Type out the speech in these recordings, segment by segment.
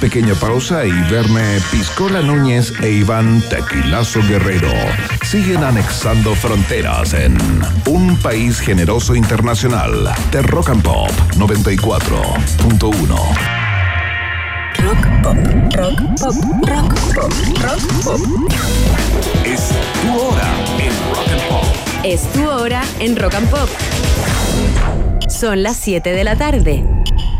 pequeña pausa y verme Piscola Núñez e Iván Tequilazo Guerrero siguen anexando fronteras en un país generoso internacional de Rock and Pop 94.1. Rock pop, rock pop, rock pop, rock pop. Es tu hora en Rock and Pop. Es tu hora en Rock and Pop. Son las 7 de la tarde.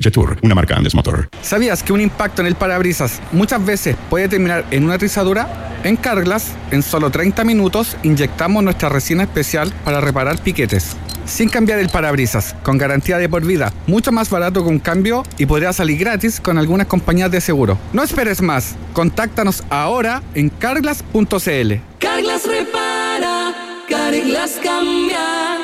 Jetour, una marca Andes Motor. ¿Sabías que un impacto en el parabrisas muchas veces puede terminar en una rizadura? En Carglass, en solo 30 minutos, inyectamos nuestra resina especial para reparar piquetes. Sin cambiar el parabrisas, con garantía de por vida, mucho más barato que un cambio y podría salir gratis con algunas compañías de seguro. No esperes más, contáctanos ahora en carglass.cl. Carglass repara, Carglass cambia.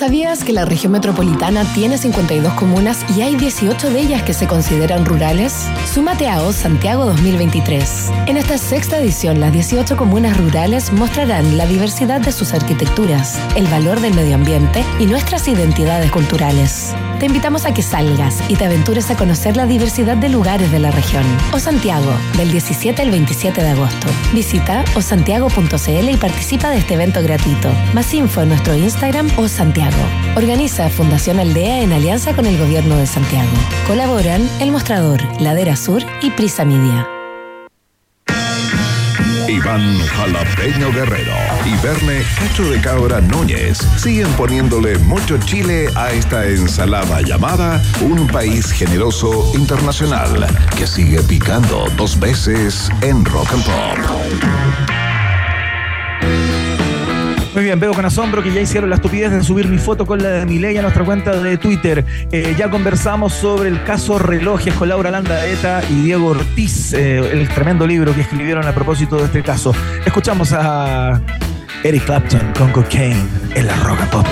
¿Sabías que la región metropolitana tiene 52 comunas y hay 18 de ellas que se consideran rurales? Súmate a OS Santiago 2023. En esta sexta edición, las 18 comunas rurales mostrarán la diversidad de sus arquitecturas, el valor del medio ambiente y nuestras identidades culturales. Te invitamos a que salgas y te aventures a conocer la diversidad de lugares de la región. O Santiago, del 17 al 27 de agosto. Visita osantiago.cl y participa de este evento gratuito. Más info en nuestro Instagram o Santiago. Organiza Fundación Aldea en alianza con el Gobierno de Santiago. Colaboran El Mostrador, Ladera Sur y Prisa Media. Iván Jalapeño Guerrero y Verne Cacho de Cabra Núñez siguen poniéndole mucho chile a esta ensalada llamada Un País Generoso Internacional que sigue picando dos veces en Rock and Pop. Muy bien, veo con asombro que ya hicieron la estupidez de subir mi foto con la de Milei a nuestra cuenta de Twitter. Eh, ya conversamos sobre el caso Relojes con Laura Landaeta y Diego Ortiz, eh, el tremendo libro que escribieron a propósito de este caso. Escuchamos a Eric Clapton con Cocaine en la Roca Pop.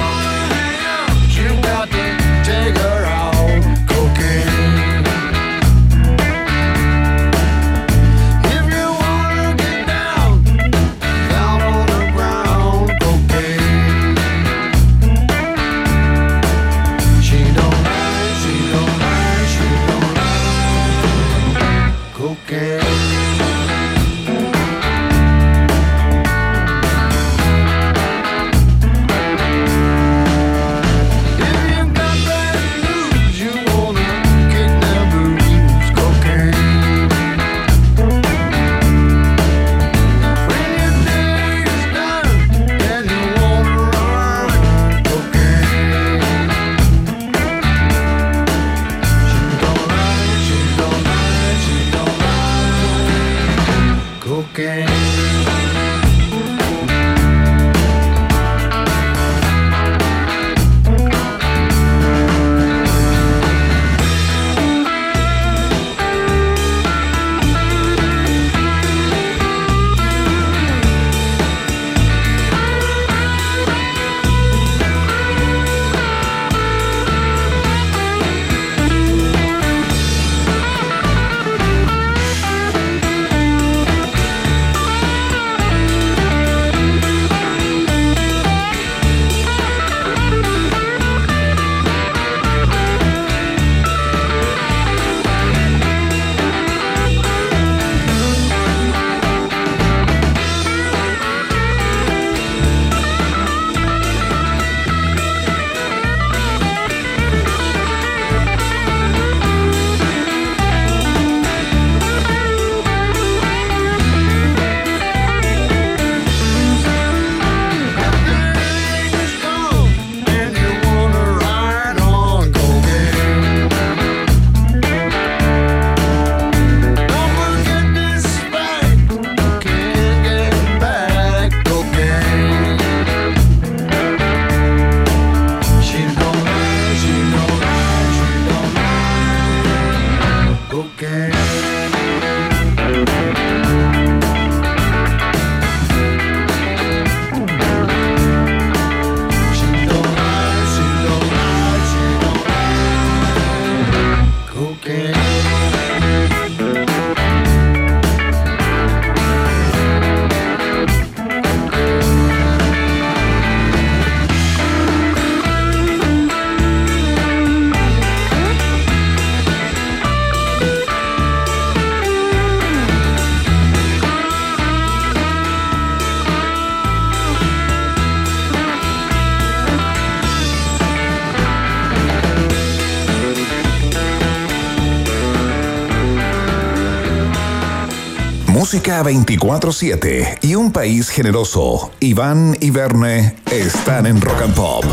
Música 24-7 y un país generoso. Iván y Verne están en Rock and Pop.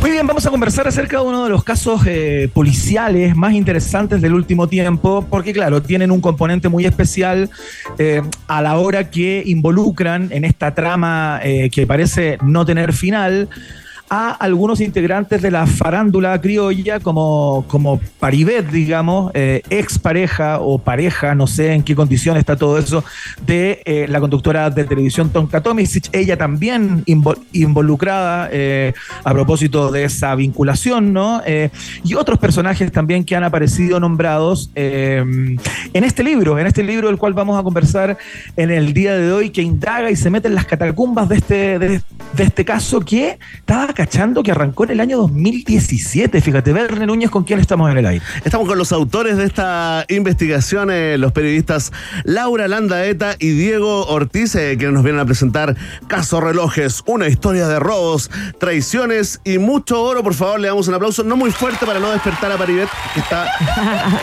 Muy bien, vamos a conversar acerca de uno de los casos eh, policiales más interesantes del último tiempo, porque claro, tienen un componente muy especial eh, a la hora que involucran en esta trama eh, que parece no tener final a algunos integrantes de la farándula criolla como, como Paribet, digamos, eh, ex pareja o pareja, no sé en qué condición está todo eso, de eh, la conductora de televisión Tonka Tomisic, ella también involucrada eh, a propósito de esa vinculación, ¿no? y otros personajes también que han aparecido nombrados en este libro, en este libro del cual vamos a conversar en el día de hoy, que indaga y se mete en las catacumbas de este, de, de este caso que estaba cachando que arrancó en el año 2017. Fíjate, Verne Núñez, ¿con quién estamos en el aire? Estamos con los autores de esta investigación, eh, los periodistas Laura Landaeta y Diego Ortiz, eh, que nos vienen a presentar Caso Relojes, una historia de robos, traiciones y mucho oro. Por favor, le damos un aplauso, no muy fuerte para no despertar a Paribet, que está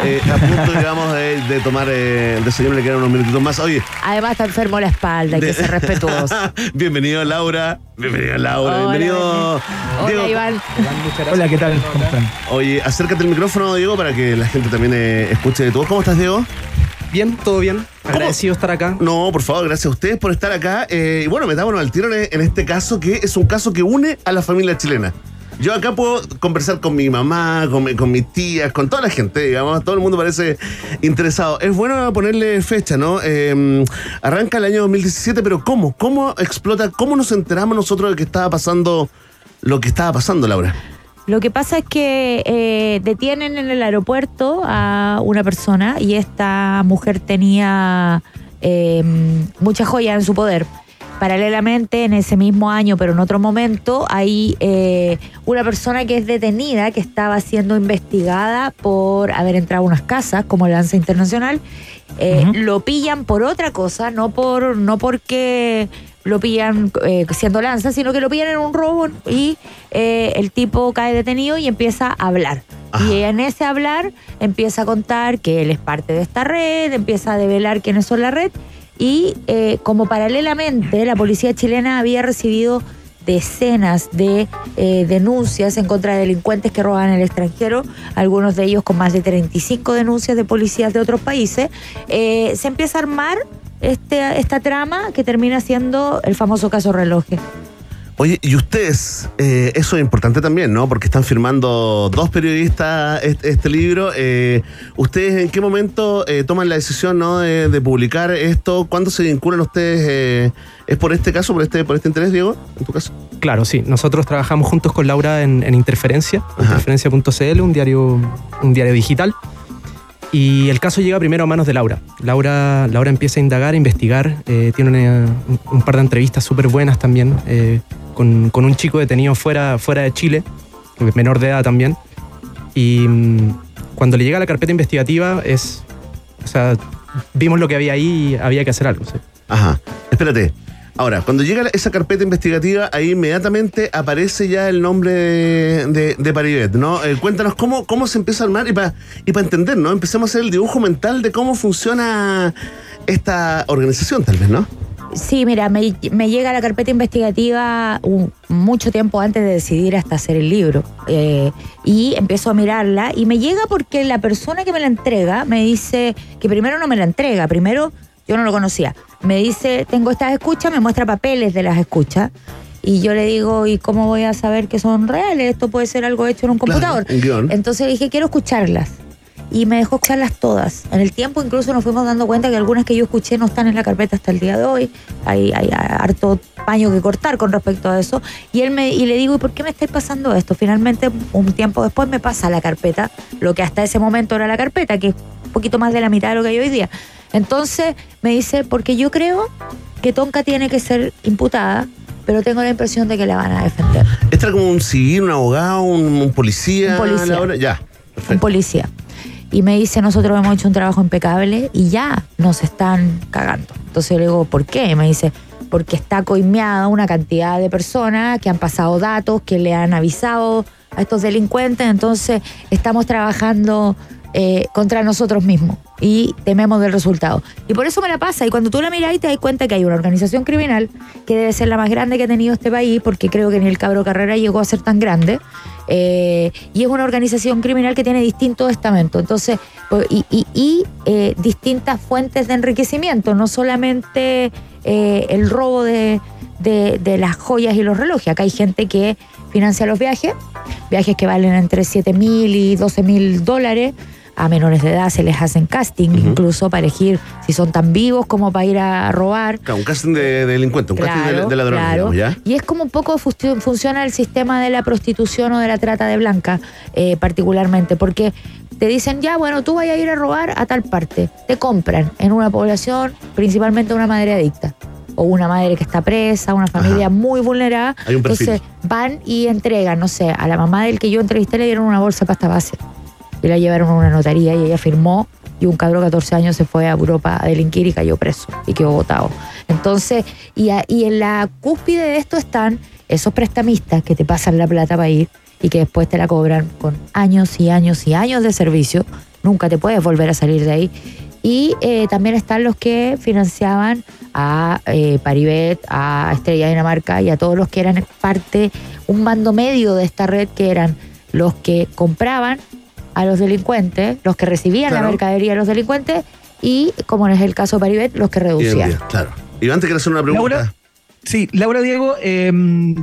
eh, a punto, digamos, de, tomar el desayuno, le quedan unos minutitos más. Oye. Además está enfermo la espalda, hay que ser respetuoso. Bienvenido, Laura. Bienvenido, Laura. Bienvenido. Hola, Iván. Hola, ¿qué tal? ¿Cómo están? Oye, acércate el micrófono, Diego, para que la gente también eh, escuche de todo. ¿Cómo estás, Diego? Bien, todo bien. Agradecido estar acá. No, por favor, gracias a ustedes por estar acá. Eh, y bueno, metámonos al tiro en, en este caso, que es un caso que une a la familia chilena. Yo acá puedo conversar con mi mamá, con, con, mis tías, con toda la gente, digamos, todo el mundo parece interesado. Es bueno ponerle fecha, ¿no? Eh, arranca el año 2017, pero ¿cómo? ¿Cómo explota? ¿Cómo nos enteramos nosotros de que estaba pasando lo que estaba pasando, Laura? Lo que pasa es que eh, detienen en el aeropuerto a una persona y esta mujer tenía eh, muchas joyas en su poder. Paralelamente, en ese mismo año, pero en otro momento, hay eh, una persona que es detenida, que estaba siendo investigada por haber entrado a unas casas como Lanza Internacional. Eh, Lo pillan por otra cosa, no por no porque lo pillan eh, siendo lanza, sino que lo pillan en un robo y eh, el tipo cae detenido y empieza a hablar. Y en ese hablar empieza a contar que él es parte de esta red, empieza a develar quiénes son la red y eh, como paralelamente la policía chilena había recibido decenas de eh, denuncias en contra de delincuentes que roban en el extranjero, algunos de ellos con más de 35 denuncias de policías de otros países, eh, se empieza a armar este, esta trama que termina siendo el famoso caso reloje. Oye, y ustedes, eh, eso es importante también, ¿no? Porque están firmando dos periodistas este, este libro. Eh, ¿Ustedes en qué momento eh, toman la decisión, ¿no? De, de, publicar esto? ¿Cuándo se vinculan ustedes? ¿Es por este caso, por este, por este interés, Diego, en tu caso? Claro, sí. Nosotros trabajamos juntos con Laura en, en Interferencia, interferencia.cl, un diario, un diario digital. Y el caso llega primero a manos de Laura. Laura, Laura empieza a indagar, a investigar. Eh, tiene una, un, par de entrevistas súper buenas también eh, con, con, un chico detenido fuera, fuera de Chile, menor de edad también. Y mmm, cuando le llega la carpeta investigativa es... O sea, vimos lo que había ahí y había que hacer algo. ¿sí? Ajá. Espérate. Ahora, cuando llega esa carpeta investigativa, ahí inmediatamente aparece ya el nombre de, de, Paribet, ¿no? Eh, cuéntanos cómo, cómo se empieza a armar y para y pa entender, ¿no? Empecemos a hacer el dibujo mental de cómo funciona esta organización, tal vez, ¿no? Sí, mira, me, llega la carpeta investigativa mucho tiempo antes de decidir hasta hacer el libro. Eh, y empiezo a mirarla y me llega porque la persona que me la entrega me dice que primero no me la entrega, primero yo no lo conocía. Me dice, tengo estas escuchas, me muestra papeles de las escuchas. Y yo le digo, ¿y cómo voy a saber que son reales? Esto puede ser algo hecho en un computador. Claro, un Entonces dije, quiero escucharlas. y me dejó escucharlas todas. En el tiempo incluso nos fuimos dando cuenta que algunas que yo escuché no están en la carpeta hasta el día de hoy. Hay, hay harto paño que cortar con respecto a eso. Y él me y le digo, ¿y por qué me estáis pasando esto? Finalmente, un tiempo después me pasa la carpeta, lo que hasta ese momento era la carpeta, que es un poquito más de la mitad de lo que hay hoy día. Entonces me dice, porque yo creo que Tonka tiene que ser imputada, pero tengo la impresión de que la van a defender. ¿Este era como un civil, un abogado, un, un policía? Un policía. Ya. un policía. Y me dice, nosotros hemos hecho un trabajo impecable y ya nos están cagando. Entonces yo le digo, ¿por qué? Y me dice, porque está coimeada una cantidad de personas que han pasado datos, que le han avisado a estos delincuentes, entonces estamos trabajando eh, contra nosotros mismos y tememos del resultado. Y por eso me la pasa. Y cuando tú la miras y te das cuenta que hay una organización criminal que debe ser la más grande que ha tenido este país, porque creo que ni el Cabro Carrera llegó a ser tan grande. eh, y es una organización criminal que tiene distintos estamentos. Entonces, pues, y, y- y, eh, distintas fuentes de enriquecimiento, no solamente el robo de, de- de las joyas y los relojes. Acá hay gente que financia los viajes, viajes que valen entre 7 mil y 12 mil dólares. A menores de edad se les hacen casting, incluso para elegir si son tan vivos como para ir a robar. Claro, un casting de, de delincuente, un casting de, de ladrones, claro. digamos, ¿ya? Y es como un poco funciona el sistema de la prostitución o de la trata de blanca, eh, particularmente, porque te dicen, ya, bueno, tú vas a ir a robar a tal parte. Te compran en una población, principalmente una madre adicta. O una madre que está presa, una familia muy vulnerada. Hay un. Entonces van y entregan, no sé, a la mamá del que yo entrevisté le dieron una bolsa de pasta base. Y la llevaron a una notaría y ella firmó y un cabrón de 14 años se fue a Europa a delinquir y cayó preso y quedó votado. Entonces, y, a- y en la cúspide de esto están esos prestamistas que te pasan la plata para ir y que después te la cobran con años y años y años de servicio. Nunca te puedes volver a salir de ahí. Y eh, también están los que financiaban a eh, Paribet, a Estrella Dinamarca y a todos los que eran parte, un mando medio de esta red que eran los que compraban a los delincuentes, los que recibían la mercadería de los delincuentes y, como es el caso de Paribet, los que reducían. claro. Iván, te quiero hacer una pregunta. Laura, Sí, Laura Diego, eh,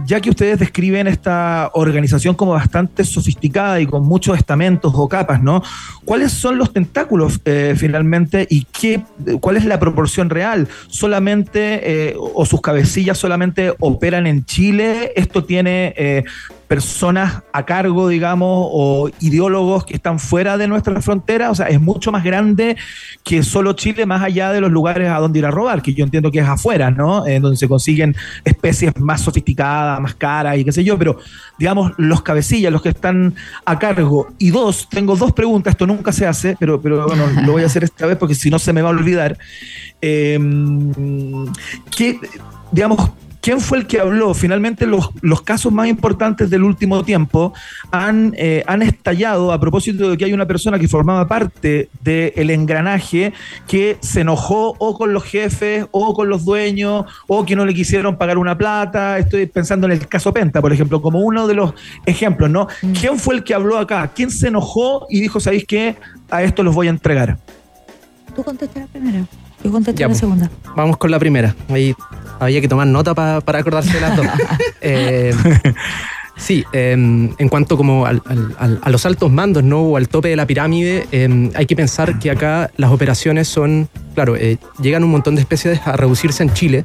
ya que ustedes describen esta organización como bastante sofisticada y con muchos estamentos o capas, ¿no? ¿Cuáles son los tentáculos eh, finalmente y qué, cuál es la proporción real? ¿Solamente eh, o sus cabecillas solamente operan en Chile? ¿Esto tiene eh, personas a cargo, digamos, o ideólogos que están fuera de nuestra frontera? O sea, es mucho más grande que solo Chile, más allá de los lugares a donde ir a robar, que yo entiendo que es afuera, ¿no? En donde se consiguen especies más sofisticadas, más caras y qué sé yo, pero digamos, los cabecillas, los que están a cargo. Y dos, tengo dos preguntas, esto nunca se hace, pero, pero bueno, lo voy a hacer esta vez porque si no se me va a olvidar. Eh, ¿qué, digamos, ¿Quién fue el que habló? Finalmente los, los casos más importantes del último tiempo han, eh, han estallado a propósito de que hay una persona que formaba parte del engranaje que se enojó o con los jefes o con los dueños o que no le quisieron pagar una plata. Estoy pensando en el caso Penta, por ejemplo, como uno de los ejemplos, ¿no? ¿Quién fue el que habló acá? ¿Quién se enojó y dijo, ¿sabéis qué? A esto los voy a entregar. Tú contestas la primera. Yo contesto Ya, la pues. segunda. Vamos con la primera. Ahí había que tomar nota pa- para acordarse de las dos. Eh, sí, eh, en cuanto como al- al- a los altos mandos, ¿no? O al tope de la pirámide, eh, hay que pensar que acá las operaciones son, claro, eh, llegan un montón de especies a reducirse en Chile,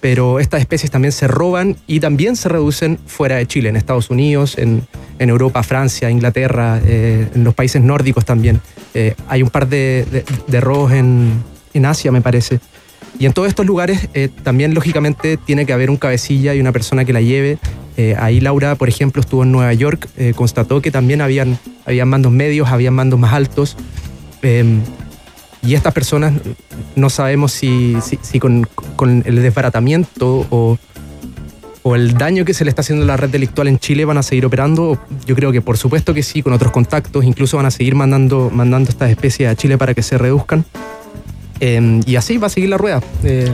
pero estas especies también se roban y también se reducen fuera de Chile, en Estados Unidos, en, en Europa, Francia, Inglaterra, eh, en los países nórdicos también. Eh, hay un par de, de- de robos en, en Asia, me parece. Y en todos estos lugares eh, también, lógicamente, tiene que haber un cabecilla y una persona que la lleve. Eh, ahí Laura, por ejemplo, estuvo en Nueva York, eh, constató que también habían, habían mandos medios, habían mandos más altos. Eh, y estas personas no sabemos si, si- si con, con el desbaratamiento o, o el daño que se le está haciendo a la red delictual en Chile van a seguir operando. Yo creo que por supuesto que sí, con otros contactos, incluso van a seguir mandando, mandando estas especies a Chile para que se reduzcan. Eh, y así va a seguir la rueda. Eh,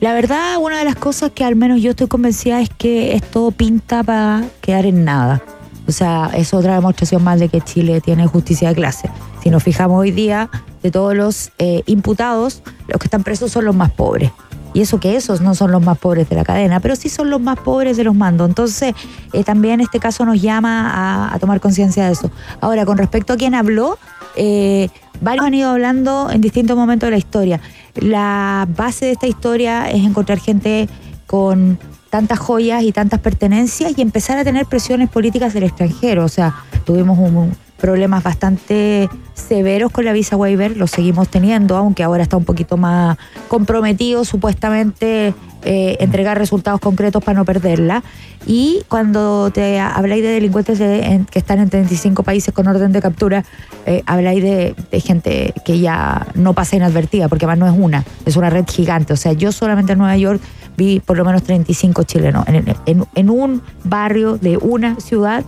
La verdad, una de las cosas que al menos yo estoy convencida es que esto pinta para quedar en nada. O sea, es otra demostración más de que Chile tiene justicia de clase. Si nos fijamos hoy día, de todos los eh, imputados, los que están presos son los más pobres. Y eso que esos no son los más pobres de la cadena, pero sí son los más pobres de los mandos. Entonces, eh, también este caso nos llama a tomar conciencia de eso. Ahora, con respecto a quién habló, eh, varios han ido hablando en distintos momentos de la historia. La base de esta historia es encontrar gente con tantas joyas y tantas pertenencias y empezar a tener presiones políticas del extranjero. O sea, tuvimos un, problemas bastante severos con la visa waiver, lo seguimos teniendo, aunque ahora está un poquito más comprometido supuestamente eh, entregar resultados concretos para no perderla. Y cuando te habláis de delincuentes de- en- que están en 35 países con orden de captura, eh, habláis de, de gente que ya no pasa inadvertida, porque además no es una, es una red gigante. O sea, yo solamente en Nueva York vi por lo menos 35 chilenos en, en- en un barrio de una ciudad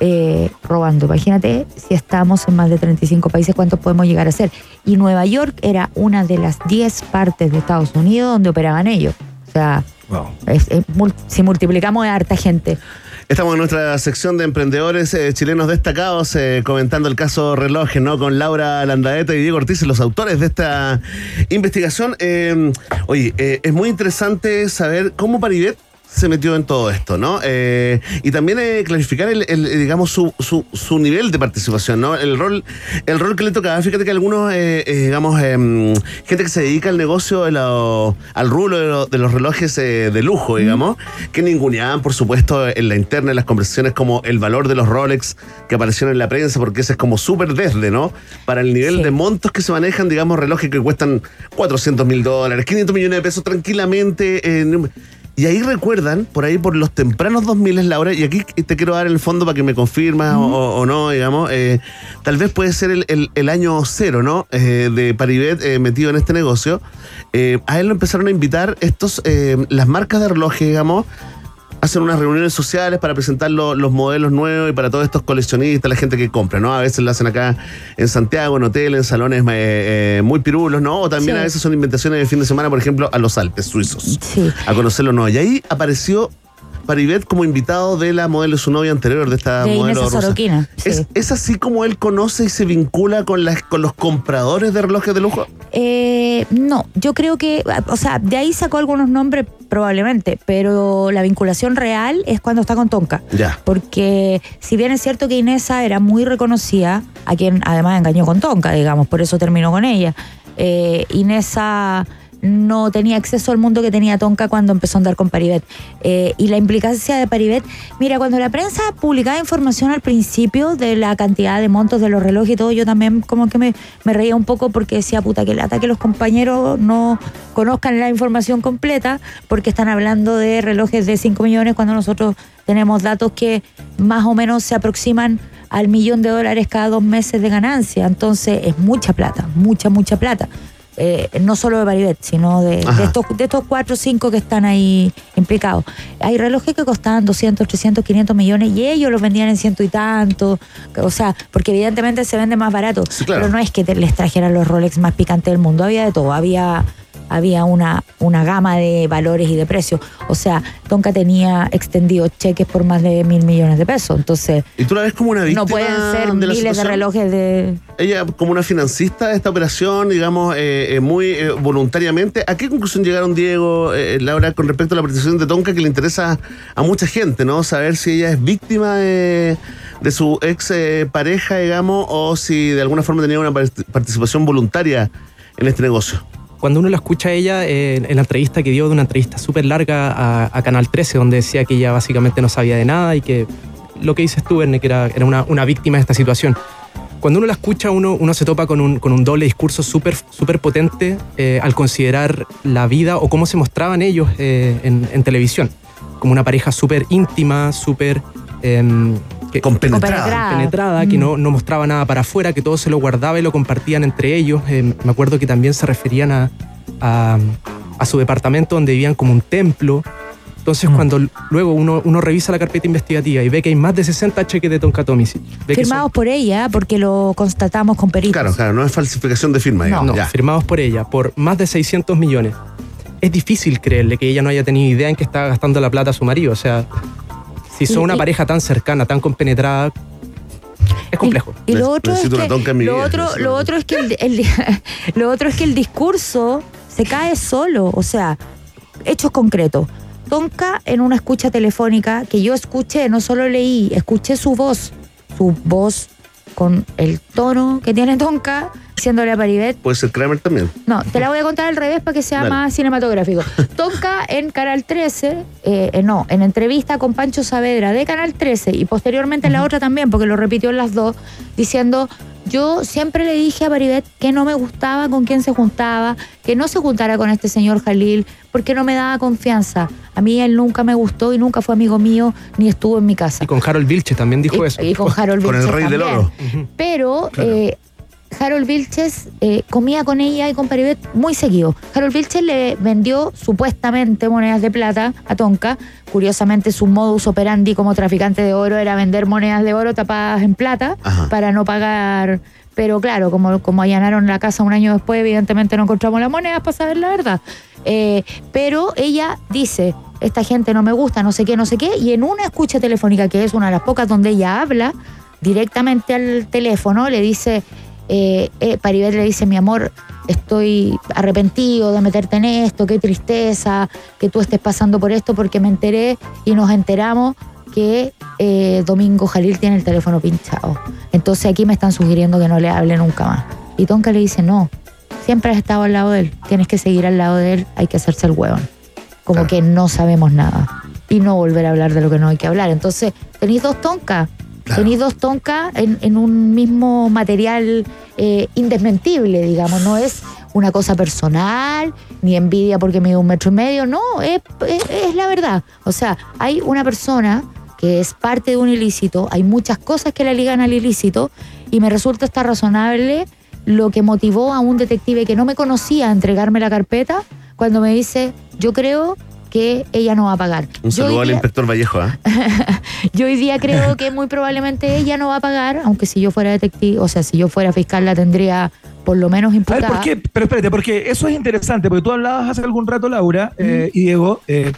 eh, robando. Imagínate si estamos en más de 35 países, cuántos podemos llegar a ser. Y Nueva York era una de las 10 partes de Estados Unidos donde operaban ellos. O sea, es- es mul- si multiplicamos es harta gente. Estamos en nuestra sección de emprendedores eh, chilenos destacados eh, comentando el caso Relojes, ¿no? Con Laura Landaeta y Diego Ortiz, los autores de esta investigación. Eh, oye, es muy interesante saber cómo Paribet se metió en todo esto, ¿no? Eh, y también eh, clarificar el, el, digamos, su, su, su nivel de participación, ¿no? El rol, el rol que le tocaba. Fíjate que algunos, eh, eh, digamos, gente que se dedica al negocio, de lo- al rulo de, lo- de los relojes eh, de lujo, digamos, que ninguneaban, por supuesto, en la interna, en las conversaciones, como el valor de los Rolex que aparecieron en la prensa, porque ese es como súper desde, ¿no? Para el nivel de montos que se manejan, digamos, relojes que cuestan 400 mil dólares, 500 millones de pesos tranquilamente. en- y ahí recuerdan, por ahí por los tempranos 2000, Laura, y aquí te quiero dar el fondo para que me confirmas o, o no, digamos, eh, tal vez puede ser el, el- el año cero, ¿no? Eh, de Paribet eh, metido en este negocio. A él lo empezaron a invitar estos, las marcas de relojes, digamos, hacen unas reuniones sociales para presentar lo- los modelos nuevos y para todos estos coleccionistas, la gente que compra, ¿no? A veces lo hacen acá en Santiago, en hoteles, en salones eh, eh, muy pirulos, ¿no? O también Sí. a veces son invitaciones de fin de semana, por ejemplo, a los Alpes suizos. Sí. A conocerlo, ¿no? Y ahí apareció Paribet como invitado de la modelo, su novia anterior, de esta De Inés modelo rusa. Soroquina, sí. ¿Es, es así como él conoce y se vincula con, las, con los compradores de relojes de lujo? Eh, no, yo creo que, o sea, de ahí sacó algunos nombres probablemente, pero la vinculación real es cuando está con Tonka. Ya. Porque si bien es cierto que Inesa era muy reconocida, a quien además engañó con Tonka, digamos, por eso terminó con ella, eh, Inesa no tenía acceso al mundo que tenía Tonka cuando empezó a andar con Paribet. Eh, y la implicancia de Paribet, mira, cuando la prensa publicaba información al principio de la cantidad de montos de los relojes y todo, yo también como que me, me reía un poco porque decía, puta, que lata que los compañeros no conozcan la información completa porque están hablando de relojes de 5 millones cuando nosotros tenemos datos que más o menos se aproximan al millón de dólares cada dos meses de ganancia. Entonces es mucha plata, mucha, mucha plata. Eh, no solo de Paribet, sino de, estos, de estos cuatro o cinco que están ahí implicados. Hay relojes que costaban 200, 300, 500 millones y ellos los vendían en ciento y tanto. O sea, porque evidentemente se vende más barato. claro. Pero no es que te- les trajeran los Rolex más picantes del mundo. Había de todo. Había, había una, una gama de valores y de precios. O sea, Tonka tenía extendidos cheques por más de mil millones de pesos. Entonces, ¿Y tú la ves como una víctima no pueden ser de miles de relojes de. ella como una financista de esta operación, digamos, eh, eh, muy eh, voluntariamente. ¿A qué conclusión llegaron, Diego, eh, Laura, con respecto a la participación de Tonka que le interesa a mucha gente, ¿no? Saber si ella es víctima de, de su ex eh, pareja, digamos, o si de alguna forma tenía una part- participación voluntaria en este negocio. Cuando uno la escucha a ella eh, en la entrevista que dio, de una entrevista súper larga a, a Canal 13, donde decía que ella básicamente no sabía de nada y que lo que dices tú, Verne, que era, era una, una víctima de esta situación. Cuando uno la escucha, uno, uno se topa con un, con un doble discurso súper súper potente eh, al considerar la vida o cómo se mostraban ellos eh, en, en televisión. Como una pareja súper íntima, súper... que- Compenetrada. penetrada, que no, no mostraba nada para afuera, que todo se lo guardaba y lo compartían entre ellos. Eh, me acuerdo que también se referían a, a, a su departamento donde vivían como un templo. Entonces, cuando l- luego uno, uno revisa la carpeta investigativa y ve que hay más de 60 cheques de Tonka Tomisic, ve que son- Firmados por ella, porque lo constatamos con peritos. Claro, claro, no es falsificación de firma, digamos. no, ya. firmados por ella, por más de 600 millones. Es difícil creerle que ella no haya tenido idea en que estaba gastando la plata a su marido. O sea, si son Y- una y- pareja tan cercana, tan compenetrada, es complejo. Y lo otro, es que, lo, otro, lo, otro es que el, el- lo otro es que el discurso se cae solo. O sea, hechos concretos. Tonka en una escucha telefónica que yo escuché, no solo leí, escuché su voz, su voz con el tono que tiene Tonka, diciéndole a Paribet, Puede ser Kramer también. no, te la voy a contar al revés para que sea Dale. más cinematográfico. Tonka en Canal 13, eh, eh, no, en entrevista con Pancho Saavedra de Canal 13 y posteriormente en la otra también, porque lo repitió en las dos, diciendo, yo siempre le dije a Paribet que no me gustaba con quién se juntaba, que no se juntara con este señor Jalil, porque no me daba confianza. A mí él nunca me gustó y nunca fue amigo mío, ni estuvo en mi casa. Y con Harold Vilche también dijo Y- eso. y con Harold Con el rey del oro. Pero eh, Harold Vilches eh, comía con ella y con Paribet muy seguido. Harold Vilches le vendió supuestamente monedas de plata a Tonka. Curiosamente, su modus operandi como traficante de oro era vender monedas de oro tapadas en plata Ajá. para no pagar. Pero claro, como, como allanaron la casa un año después, evidentemente no encontramos las monedas para saber la verdad. Eh, pero ella dice, esta gente no me gusta, no sé qué, no sé qué, y en una escucha telefónica, que es una de las pocas donde ella habla, directamente al teléfono, le dice, eh, eh, Paribet le dice, mi amor, estoy arrepentido de meterte en esto, qué tristeza que tú estés pasando por esto, porque me enteré y nos enteramos que eh, Domingo Jalil tiene el teléfono pinchado. Entonces aquí me están sugiriendo que no le hable nunca más. Y Tonka le dice, no, siempre has estado al lado de él, tienes que seguir al lado de él, hay que hacerse el hueón. Como que no sabemos nada. Y no volver a hablar de lo que no hay que hablar. Entonces, tenéis dos Tonka. Claro. Dos Tonka en, un mismo material eh, indesmentible, digamos. No es una cosa personal, ni envidia porque mide un metro y medio. No, es, es- la verdad. O sea, hay una persona que es parte de un ilícito, hay muchas cosas que la ligan al ilícito, y me resulta hasta razonable lo que motivó a un detective que no me conocía a entregarme la carpeta cuando me dice, yo creo que ella no va a pagar. Un saludo al inspector Vallejo. ¿ah? yo hoy día creo que muy probablemente ella no va a pagar, aunque si yo fuera detective, o sea, si yo fuera fiscal la tendría por lo menos A ver, imputada. ¿por qué? Pero espérate, porque eso es interesante, porque tú hablabas hace algún rato, Laura eh, y Diego, eh,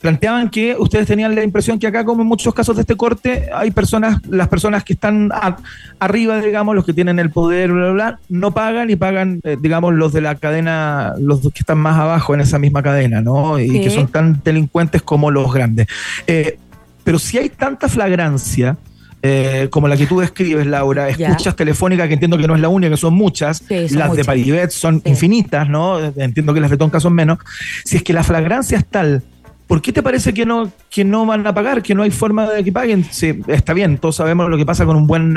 planteaban que ustedes tenían la impresión que acá, como en muchos casos de este corte, hay personas, las personas que están a- arriba, digamos, los que tienen el poder, bla, bla, bla, no pagan y pagan, eh, digamos, los de la cadena, los que están más abajo en esa misma cadena, ¿no? Y que son tan delincuentes como los grandes. Eh, pero si hay tanta flagrancia, eh, como la que tú describes, Laura, escuchas telefónicas, que entiendo que no es la única, que son muchas, Sí, son las de muchas. Paribet son Sí. infinitas, ¿no? Entiendo que las de Tonka son menos. Si es que la flagrancia es tal, ¿por qué te parece que no, que no van a pagar, que no hay forma de que paguen? Sí, está bien, todos sabemos lo que pasa con un buen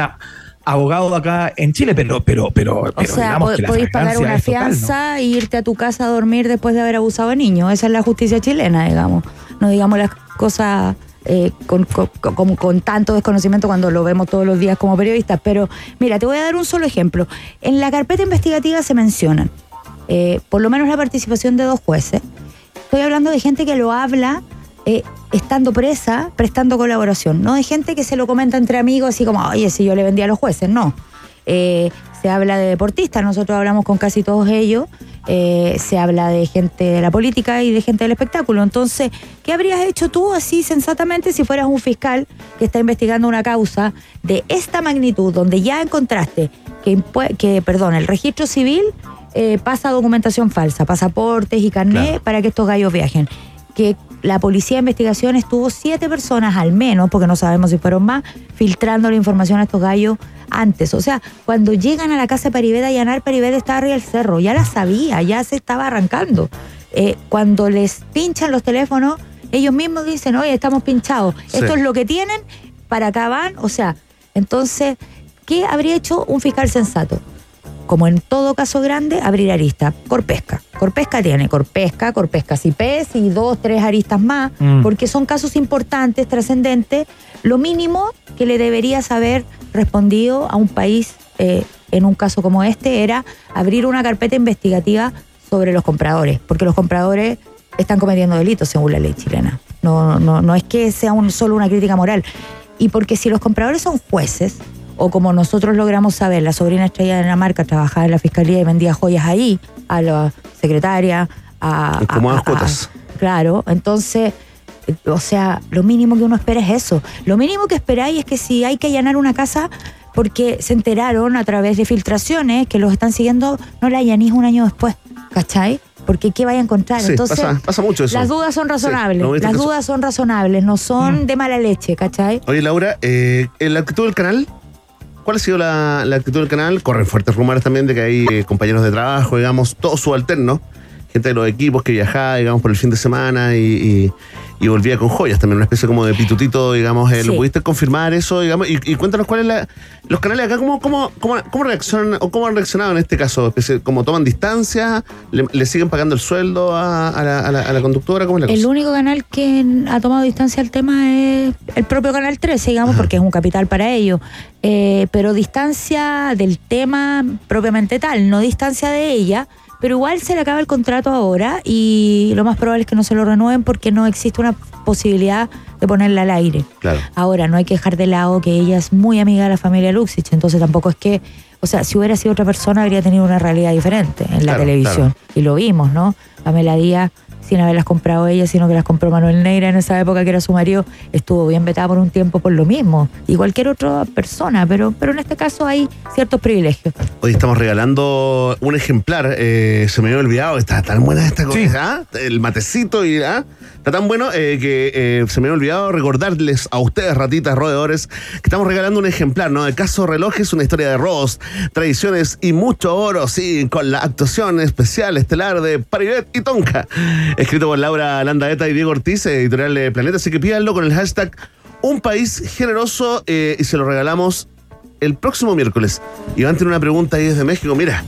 abogado acá en Chile, pero, pero, pero, O pero sea, digamos que la podéis pagar una es total, ¿no? fianza e irte a tu casa a dormir después de haber abusado de niños. Esa es la justicia chilena, digamos. No digamos las cosas eh, con, con- con- con tanto desconocimiento cuando lo vemos todos los días como periodistas. Pero mira, te voy a dar un solo ejemplo. En la carpeta investigativa se mencionan, eh, por lo menos la participación de dos jueces. Estoy hablando de gente que lo habla eh, estando presa, prestando colaboración, no de gente que se lo comenta entre amigos, así como, oye, si yo le vendía a los jueces, no. Eh, se habla de deportistas, nosotros hablamos con casi todos ellos, eh, se habla de gente de la política y de gente del espectáculo. Entonces, ¿qué habrías hecho tú así sensatamente si fueras un fiscal que está investigando una causa de esta magnitud, donde ya encontraste que, que perdón, el registro civil eh, pasa documentación falsa, pasaportes y carnet Claro. para que estos gallos viajen? Que la policía de investigación estuvo siete personas al menos, porque no sabemos si fueron más, filtrando la información a estos gallos antes. O sea, cuando llegan a la casa de Paribet a allanar, Paribet estaba arriba del cerro, ya la sabía, ya se estaba arrancando. Eh, cuando les pinchan los teléfonos, ellos mismos dicen, oye, estamos pinchados, Sí. esto es lo que tienen, para acá van, o sea, entonces, ¿qué habría hecho un fiscal sensato? Como en todo caso grande, abrir arista. Corpesca. Corpesca tiene Corpesca, Corpesca CIPES y dos, tres aristas más, Mm. porque son casos importantes, trascendentes. Lo mínimo que le deberías haber respondido a un país eh, en un caso como este era abrir una carpeta investigativa sobre los compradores, porque los compradores están cometiendo delitos según la ley chilena. No, no, no es que sea un, solo una crítica moral. Y porque si los compradores son jueces, o como nosotros logramos saber, la sobrina estrella de Dinamarca trabajaba en la fiscalía y vendía joyas ahí, a la secretaria, a... Cómodas a- a- cuotas. Claro, entonces, eh, o sea, lo mínimo que uno espera es eso. Lo mínimo que esperáis es que si hay que allanar una casa porque se enteraron a través de filtraciones que los están siguiendo, no la allanís un año después, ¿cachai? porque ¿qué vaya a encontrar? Sí, Entonces, pasa, pasa mucho eso. las dudas son razonables, las dudas son razonables, no son de mala leche, ¿cachai? Oye, Laura, eh, en la actitud del canal, ¿cuál ha sido la, actitud del canal? Corren fuertes rumores también de que hay eh, compañeros de trabajo, digamos, todos subalternos, gente de los equipos que viajaba, digamos, por el fin de semana y- y volvía con joyas, también una especie como de pitutito, digamos. eh, ¿Lo pudiste confirmar eso, digamos? Y, y cuéntanos cuál es la... Los canales acá, ¿cómo, cómo, cómo, cómo reaccionan o cómo han reaccionado en este caso? Especie- ¿Cómo toman distancia? ¿Le, le siguen pagando el sueldo a, a la, a la- a la conductora? ¿Cómo es la cosa? El único canal que ha tomado distancia al tema es el propio Canal 13, digamos, porque es un capital para ellos. Eh, pero distancia del tema propiamente tal, no distancia de ella. Pero igual se le acaba el contrato ahora y lo más probable es que no se lo renueven porque no existe una posibilidad de ponerla al aire. Claro. Ahora, no hay que dejar de lado que ella es muy amiga de la familia Luxich, entonces tampoco es que, o sea, si hubiera sido otra persona habría tenido una realidad diferente en la Claro, televisión. Y lo vimos, ¿no? Pamela Díaz, sin haberlas comprado ella, sino que las compró Manuel Neira en esa época que era su marido, estuvo bien vetada por un tiempo por lo mismo. Y cualquier otra persona, pero, pero en este caso hay ciertos privilegios. Hoy estamos regalando un ejemplar. eh, se me había olvidado, está tan buena esta cosa. Sí. ¿ah? El matecito y ¿ah? está tan bueno eh, que eh, se me había olvidado recordarles a ustedes, ratitas, roedores, que estamos regalando un ejemplar, ¿no? El caso relojes, una historia de robos, tradiciones y mucho oro, sí, con la actuación especial estelar de Paribet y Tonka. Escrito por Laura Landaeta y Diego Ortiz, editorial de Planeta. Así que pídanlo con el hashtag Un País Generoso eh, y se lo regalamos el próximo miércoles. Iván tiene una pregunta ahí desde México. Mira,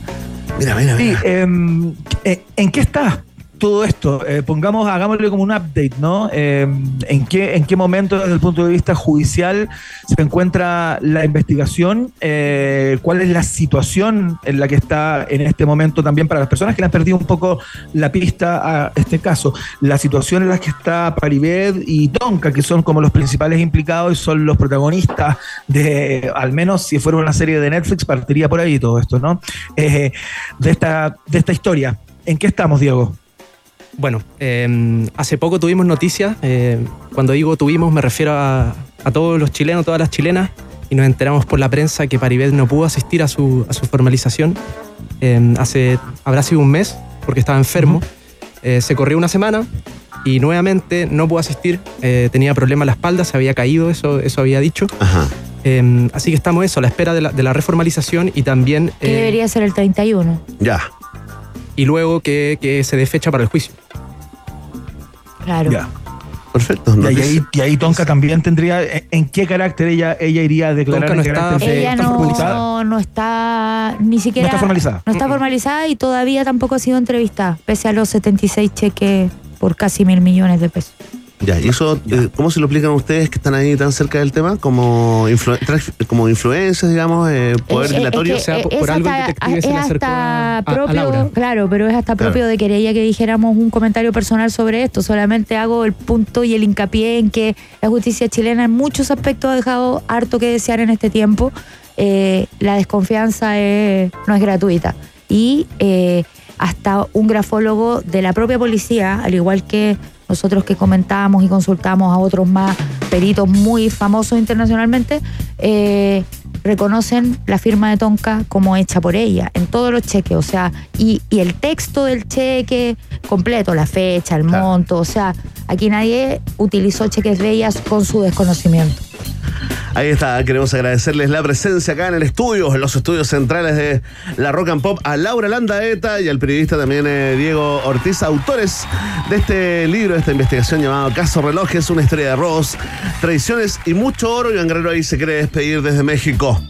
mira, mira. Mira. em, eh, ¿en qué está todo esto? Eh, pongamos, hagámosle como un update, ¿no? Em, ¿en, qué, ¿En qué momento, desde el punto de vista judicial, se encuentra la investigación? Eh, ¿Cuál es la situación en la que está en este momento también para las personas que le han perdido un poco la pista a este caso? La situación en la que está Paribet y Tonka, que son como los principales implicados y son los protagonistas de, al menos si fuera una serie de Netflix, partiría por ahí todo esto, ¿no? Eh, de, esta, de esta historia. ¿En qué estamos, Diego? Bueno, eh, hace poco tuvimos noticias. eh, cuando digo tuvimos, me refiero a, a todos los chilenos, todas las chilenas, y nos enteramos por la prensa que Paribet no pudo asistir a su, a su formalización. Eh, hace, habrá sido un mes, porque estaba enfermo. Eh, se corrió una semana y nuevamente no pudo asistir. eh, tenía problemas en la espalda, se había caído, eso, eso había dicho. Ajá. Eh, así que estamos eso, a la espera de la, de la reformalización y también. Que eh, debería ser el 31. Ya. Y luego que, que se dé fecha para el juicio. Claro. Ya. Perfecto. Y ahí, y ahí Tonka también tendría. ¿En qué carácter ella, ella iría a declarar? Tonka no ¿En carácter está- de- Ella ¿está formalizada? no, no está ni siquiera. No está formalizada. No está formalizada y todavía tampoco ha sido entrevistada, pese a los 76 cheques por casi mil millones de pesos. Ya, ¿y eso eh, cómo se lo explican ustedes que están ahí tan cerca del tema? ¿Como, influ- como influencias, digamos, eh, poder Eh, dilatorio? es que, O sea, por- algo el hasta- detective se le es acercó hasta a- a propio, Laura. claro, pero es hasta Claro. propio de querella que dijéramos un comentario personal sobre esto. Solamente hago el punto y el hincapié en que la justicia chilena en muchos aspectos ha dejado harto que desear en este tiempo. Eh, la desconfianza es- no es gratuita. Y eh, hasta un grafólogo de la propia policía, al igual que nosotros que comentábamos y consultamos a otros más peritos muy famosos internacionalmente, eh, reconocen la firma de Tonka como hecha por ella en todos los cheques, o sea, y, y el texto del cheque completo, la fecha, el Claro. monto, o sea, aquí nadie utilizó cheques de ellas con su desconocimiento. Ahí está, queremos agradecerles la presencia acá en el estudio, en los estudios centrales de la Rock and Pop, a Laura Landaeta y al periodista también eh, Diego Ortiz, autores de este libro, de esta investigación llamado Caso Relojes, una historia de robos, tradiciones y mucho oro. Iván Guerrero ahí se quiere despedir desde México.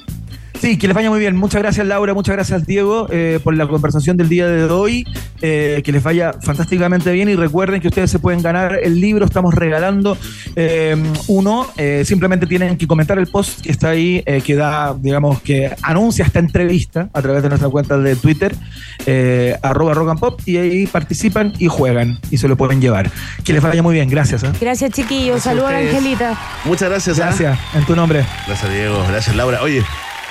Sí, que les vaya muy bien. Muchas gracias, Laura. Muchas gracias, Diego, eh, por la conversación del día de hoy. Eh, que les vaya fantásticamente bien. Y recuerden que ustedes se pueden ganar el libro. Estamos regalando eh, uno. Eh, simplemente tienen que comentar el post que está ahí, eh, que da, digamos, que anuncia esta entrevista a través de nuestra cuenta de Twitter, eh, arroba rock and pop. Y ahí participan y juegan y se lo pueden llevar. Que les vaya muy bien. Gracias. ¿eh? Gracias, chiquillos. Saludos a. Angelita. Muchas gracias. Gracias. En tu nombre. Gracias, Diego. Gracias, Laura. Oye,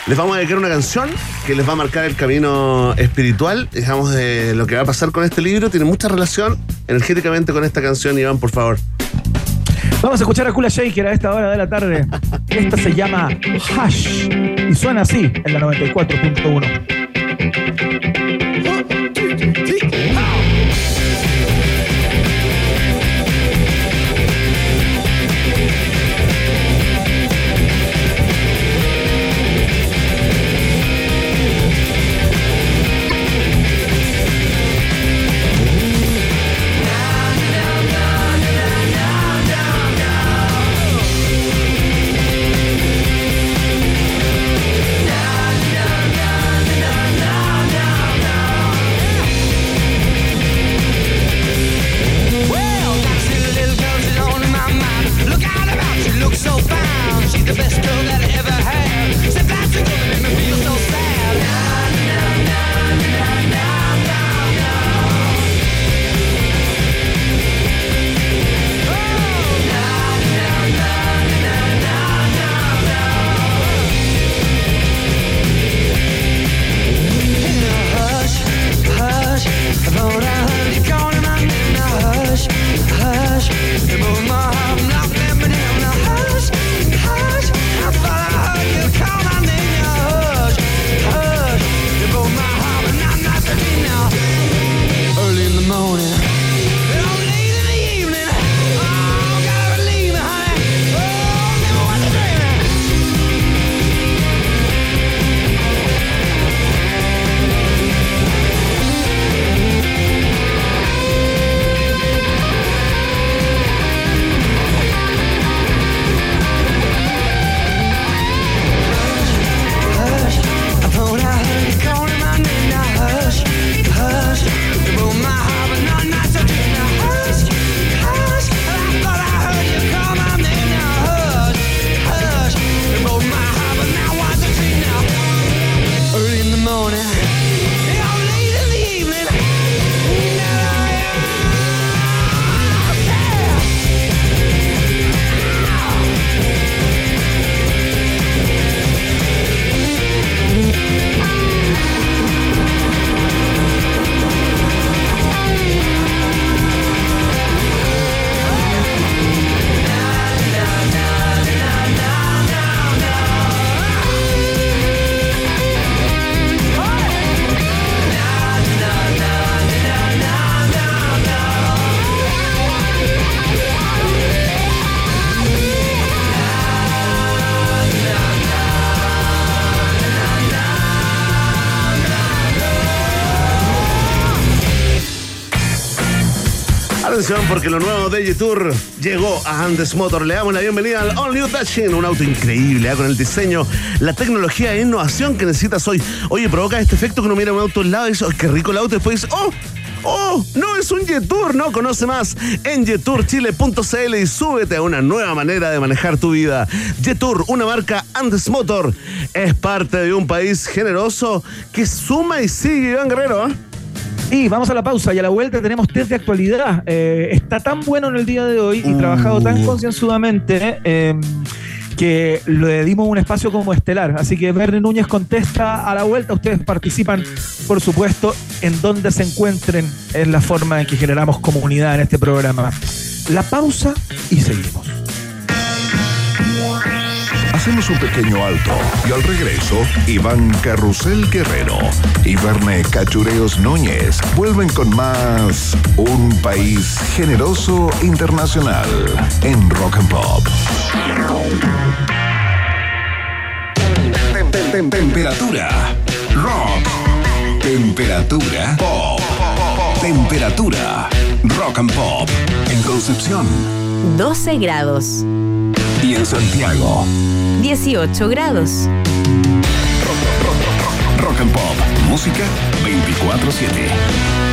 les vamos a dedicar una canción que les va a marcar el camino espiritual, digamos, de lo que va a pasar con este libro. Tiene mucha relación energéticamente con esta canción, Iván, por favor. Vamos a escuchar a Kula Shaker a esta hora de la tarde. Esta se llama Hash y suena así en la 94.1. porque lo nuevo de G-Tour llegó a Andes Motor. Le damos la bienvenida al All New Dashing, un auto increíble, ¿eh? con el diseño, la tecnología e innovación que necesitas hoy. Oye, provoca este efecto que uno mira un auto al lado y dice, oh, qué rico el auto, y después dice, ¡oh! ¡Oh! No es un Jetour, no conoce más en jeturchile.cl y súbete a una nueva manera de manejar tu vida. Jetour, una marca Andes Motor, es parte de un país generoso que suma y sigue, Iván Guerrero. ¿eh? Y vamos a la pausa y a la vuelta tenemos test de actualidad. Eh, está tan bueno en el día de hoy y trabajado tan Uh. concienzudamente eh, que le dimos un espacio como estelar. Así que Verne Núñez contesta a la vuelta. Ustedes participan, por supuesto, en donde se encuentren. Es la forma en que generamos comunidad en este programa. La pausa y seguimos. Hacemos un pequeño alto y al regreso, Iván Carrusel Guerrero y Verne Cachureos Núñez vuelven con más Un País Generoso Internacional en Rock and Pop. Tem- tem- tem- Temperatura. Rock. Temperatura. Pop. Temperatura. Rock and Pop. En Concepción 12 grados. Y en Santiago. 18 grados. Rock and Pop. Música 24-7.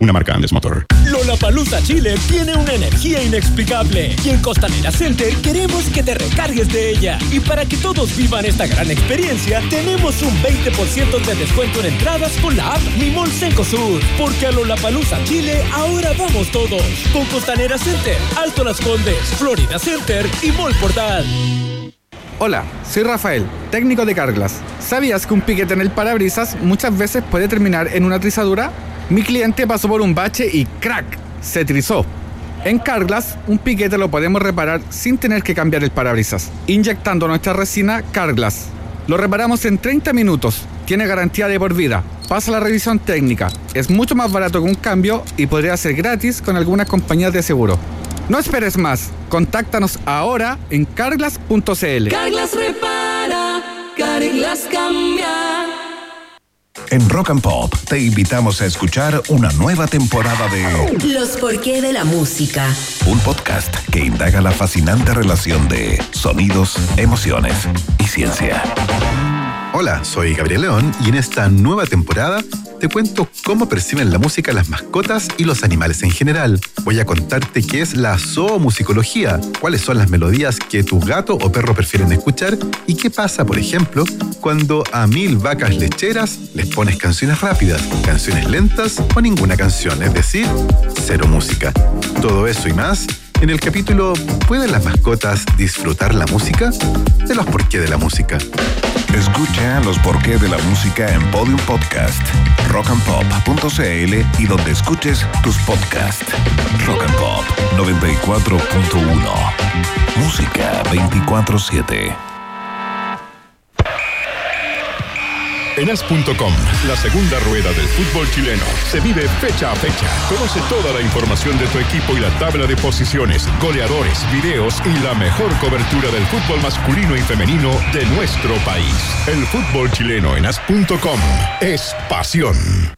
una marca Andes Motor. Lollapalooza Chile tiene una energía inexplicable y en Costanera Center queremos que te recargues de ella. Y para que todos vivan esta gran experiencia, tenemos un 20% de descuento en entradas con la app Mi Mall Cencosud. Porque a Lollapalooza Chile ahora vamos todos. Con Costanera Center, Alto Las Condes, Florida Center y Mall Portal. Hola, soy Rafael, técnico de Carglass. ¿Sabías que un piquete en el parabrisas muchas veces puede terminar en una trizadura? Mi cliente pasó por un bache y ¡crack! se trizó. En Carglass, un piquete lo podemos reparar sin tener que cambiar el parabrisas, inyectando nuestra resina Carglass. Lo reparamos en 30 minutos, tiene garantía de por vida, pasa la revisión técnica, es mucho más barato que un cambio y podría ser gratis con algunas compañías de seguro. No esperes más, contáctanos ahora en carglass.cl. Carglass repara, Carglass cambia. En Rock and Pop te invitamos a escuchar una nueva temporada de Los porqué de la música. un podcast que indaga la fascinante relación de sonidos, emociones y ciencia. Hola, soy Gabriel León y en esta nueva temporada te cuento cómo perciben la música las mascotas y los animales en general. Voy a contarte qué es la zoomusicología, cuáles son las melodías que tu gato o perro prefieren escuchar y qué pasa, por ejemplo, cuando a mil vacas lecheras les pones canciones rápidas, canciones lentas o ninguna canción, es decir, cero música. Todo eso y más en el capítulo ¿Pueden las mascotas disfrutar la música? De los por qué de la música. Escucha los porqué de la música en Podium Podcast, rockandpop.cl y donde escuches tus podcasts. Rock and Pop 94.1. Música 24-7. En as.com, la segunda rueda del fútbol chileno, se vive fecha a fecha. Conoce toda la información de tu equipo y la tabla de posiciones, goleadores, videos y la mejor cobertura del fútbol masculino y femenino de nuestro país. El fútbol chileno en as.com es pasión.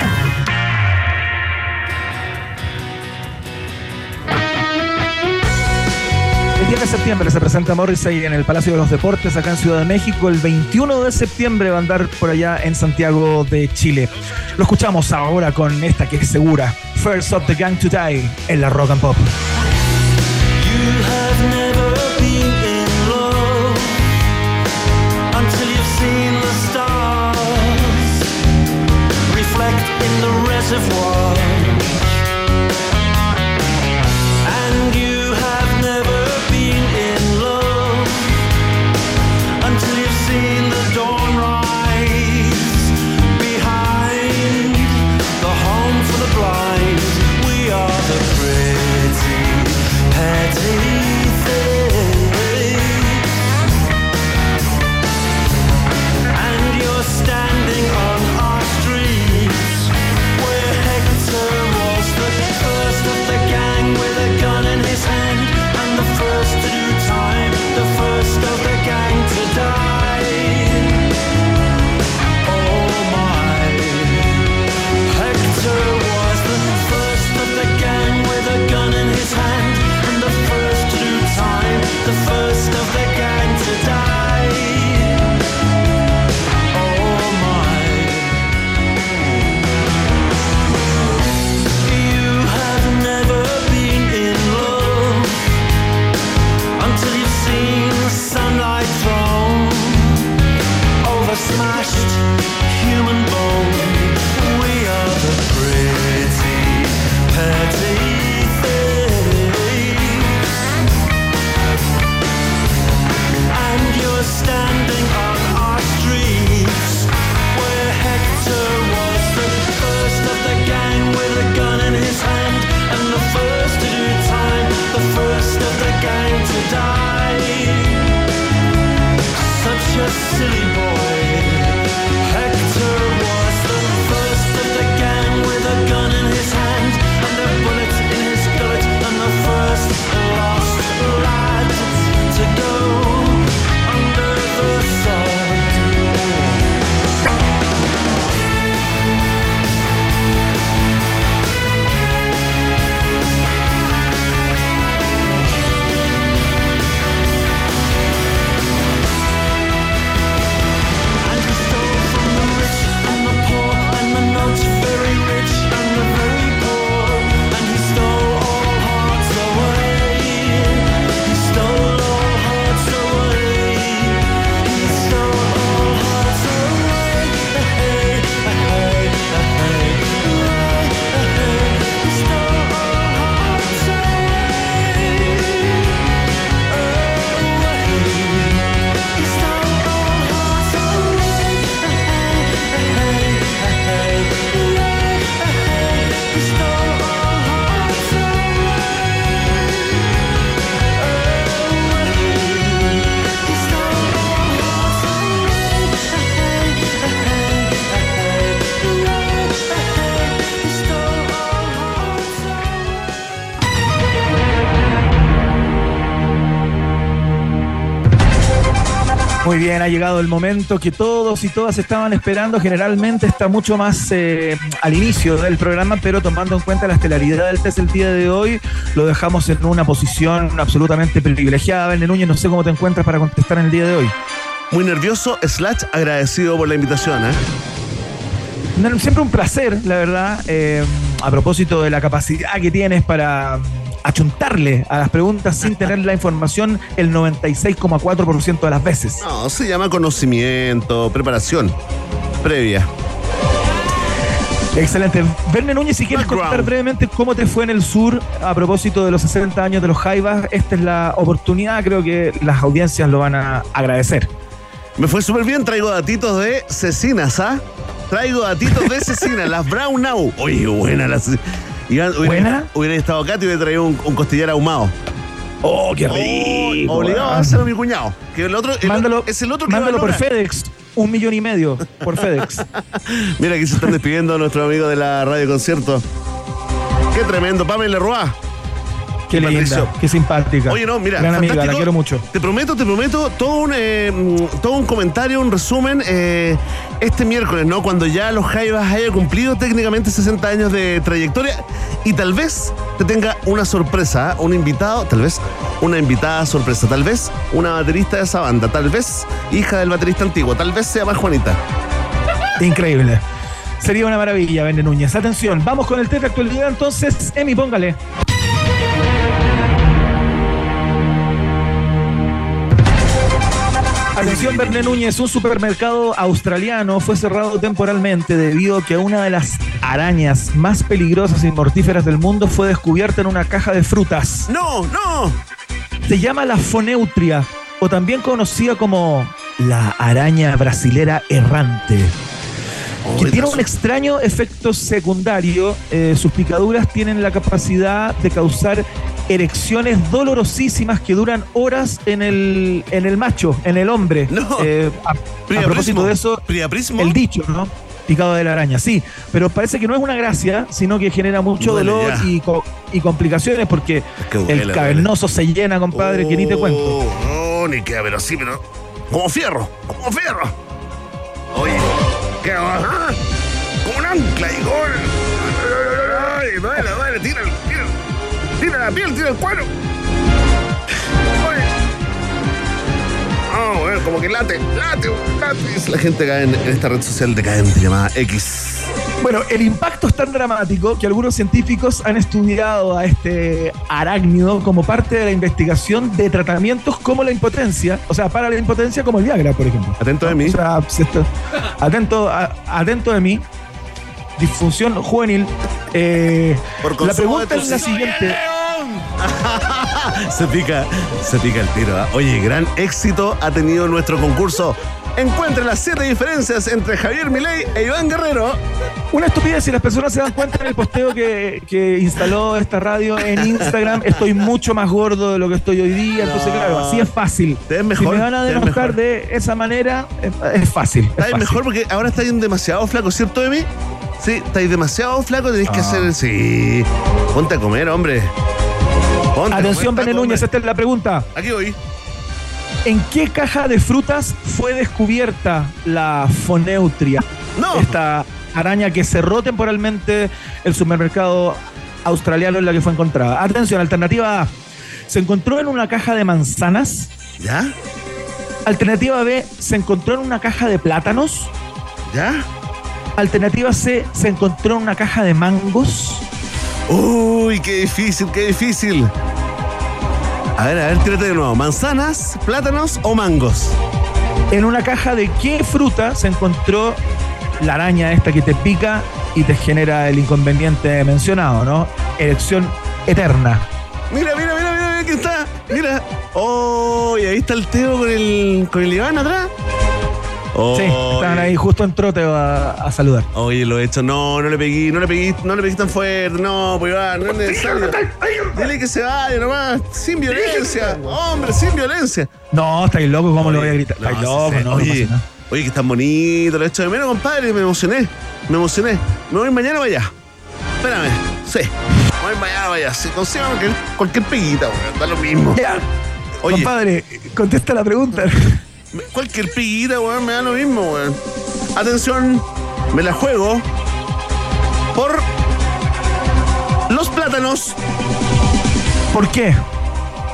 10 de septiembre se presenta Morrissey en el Palacio de los Deportes acá en Ciudad de México. El 21 de septiembre va a andar por allá en Santiago de Chile. Lo escuchamos ahora con esta que es segura. First of the Gang to Die en la Rock and Pop. You Ha llegado el momento que todos y todas estaban esperando. Generalmente está mucho más eh, al inicio del programa, pero tomando en cuenta la estelaridad del test el día de hoy, lo dejamos en una posición absolutamente privilegiada. Verne Núñez, no sé cómo te encuentras para contestar en el día de hoy. Muy nervioso, slash agradecido por la invitación, ¿eh? No, Siempre un placer, la verdad, eh, a propósito de la capacidad que tienes para achuntarle a las preguntas sin tener la información el 96,4% de las veces. No, se llama conocimiento, preparación previa. Excelente. Verne Núñez, si quieres contar brevemente cómo te fue en el sur a propósito de los 60 años de los Jaivas, esta es la oportunidad, creo que las audiencias lo van a agradecer. Me fue súper bien, traigo datitos de cecinas, ¿ah? Traigo datitos de cecinas, las Brown Now. Oye, buena las. Iván, hubiera, ¿Buena? Hubiera estado acá, te hubiera traído un, un costillar ahumado. Oh, qué rico. obligado a hacerlo mi cuñado. Que el otro, el Mándalo, otro- es el otro que mándalo por. FedEx. Un millón y medio por FedEx. Mira, aquí se están despidiendo nuestros amigos de la radio concierto. Qué tremendo, Pamela Roa. Qué y linda, qué simpática. Oye, no, mira, Gran amiga, la quiero mucho. Te prometo, te prometo todo un, eh, mm, todo un comentario, un resumen eh, este miércoles, ¿no? Cuando ya los Jaivas haya cumplido técnicamente 60 años de trayectoria y tal vez te tenga una sorpresa, ¿ah? un invitado, tal vez una invitada sorpresa, tal vez una baterista de esa banda, tal vez hija del baterista antiguo, tal vez sea más Juanita. Increíble. Sería una maravilla, Vene Núñez. Atención, vamos con el test de actualidad entonces. Emi, póngale. Atención, Verne Núñez, un supermercado australiano fue cerrado temporalmente debido a que una de las arañas más peligrosas y mortíferas del mundo fue descubierta en una caja de frutas. ¡No, no! Se llama la foneutria, o también conocida como la araña brasilera errante que tiene un extraño efecto secundario. Eh, sus picaduras tienen la capacidad de causar erecciones dolorosísimas que duran horas en el, en el macho, en el hombre. Eh, a, a propósito de eso, Priaprismo. el dicho, ¿no? Picado de la araña, sí. Pero parece que no es una gracia, sino que genera mucho Duele dolor y, co- y complicaciones porque que duele, el cavernoso se llena, compadre, que ni te cuento. Oh, No, ni queda, pero sí, pero. Como fierro, como fierro. Oye, ¿qué va? Ah, Como un ancla y gol. Ay, duele, duele, tira, la piel, tira el cuero. Ah, bueno, como que late, late, late. La gente cae en, en esta red social decadente llamada X. Bueno, el impacto es tan dramático que algunos científicos han estudiado a este arácnido como parte de la investigación de tratamientos como la impotencia, o sea, para la impotencia como el Viagra, por ejemplo. Atento de mí. O sea, se está- atento, a- atento de mí. Disfunción juvenil. Eh, Por la pregunta de es la siguiente. se pica, se pica el tiro. ¿ah? Oye, gran éxito ha tenido nuestro concurso. Encuentre las siete diferencias entre Javier Milei e Iván Guerrero. Una estupidez, si las personas se dan cuenta en el posteo que, que instaló esta radio en Instagram, estoy mucho más gordo de lo que estoy hoy día, entonces claro, así es fácil. Te ves mejor, si me van a mejor. de esa manera, es, es fácil. es fácil. mejor porque ahora estáis demasiado flaco, ¿cierto, Emi? Sí, estáis demasiado flaco, tenéis que Ah. hacer. Sí. Ponte a comer, hombre. Ponte Atención, taco, Núñez, esta es la pregunta. Aquí voy. ¿En qué caja de frutas fue descubierta la foneutria? No. Esta araña que cerró temporalmente el supermercado australiano en la que fue encontrada. Atención, alternativa A. Se encontró en una caja de manzanas. ¿Ya? Alternativa B. Se encontró en una caja de plátanos. ¿Ya? Alternativa C. Se encontró en una caja de mangos. Uy, qué difícil, qué difícil. A ver, a ver, tírate de nuevo. ¿Manzanas, plátanos o mangos? En una caja de qué fruta se encontró la araña esta que te pica y te genera el inconveniente mencionado, ¿no? Erección eterna. Mira, mira, mira, mira, mira que está. Mira. Oh, y ahí está el Teo con el, con el Iván atrás. Oh, Sí, estaban ahí justo entró te va a saludar. Oye, lo he hecho. No, no le pegué, no le pegué, no le pegué tan fuerte. No, pues Iván, no es necesario. Dile que se vaya nomás. Sin violencia. Hombre, sin violencia. No, estáis locos, ¿cómo lo voy a gritar? No, Estáis sí, locos, sí. no, no Oye, pasa nada. oye, que tan bonito. Lo he hecho de menos, compadre. Me emocioné. Me emocioné. Me voy mañana para allá. Espérame. Sí. Me voy mañana para allá. Si consigo cualquier, cualquier peguita, weón. Da lo mismo. Ya. Oye. Compadre, contesta la pregunta. Me- Cualquier piguita, weón, me da lo mismo, weón. Atención, me la juego por los plátanos. ¿Por qué?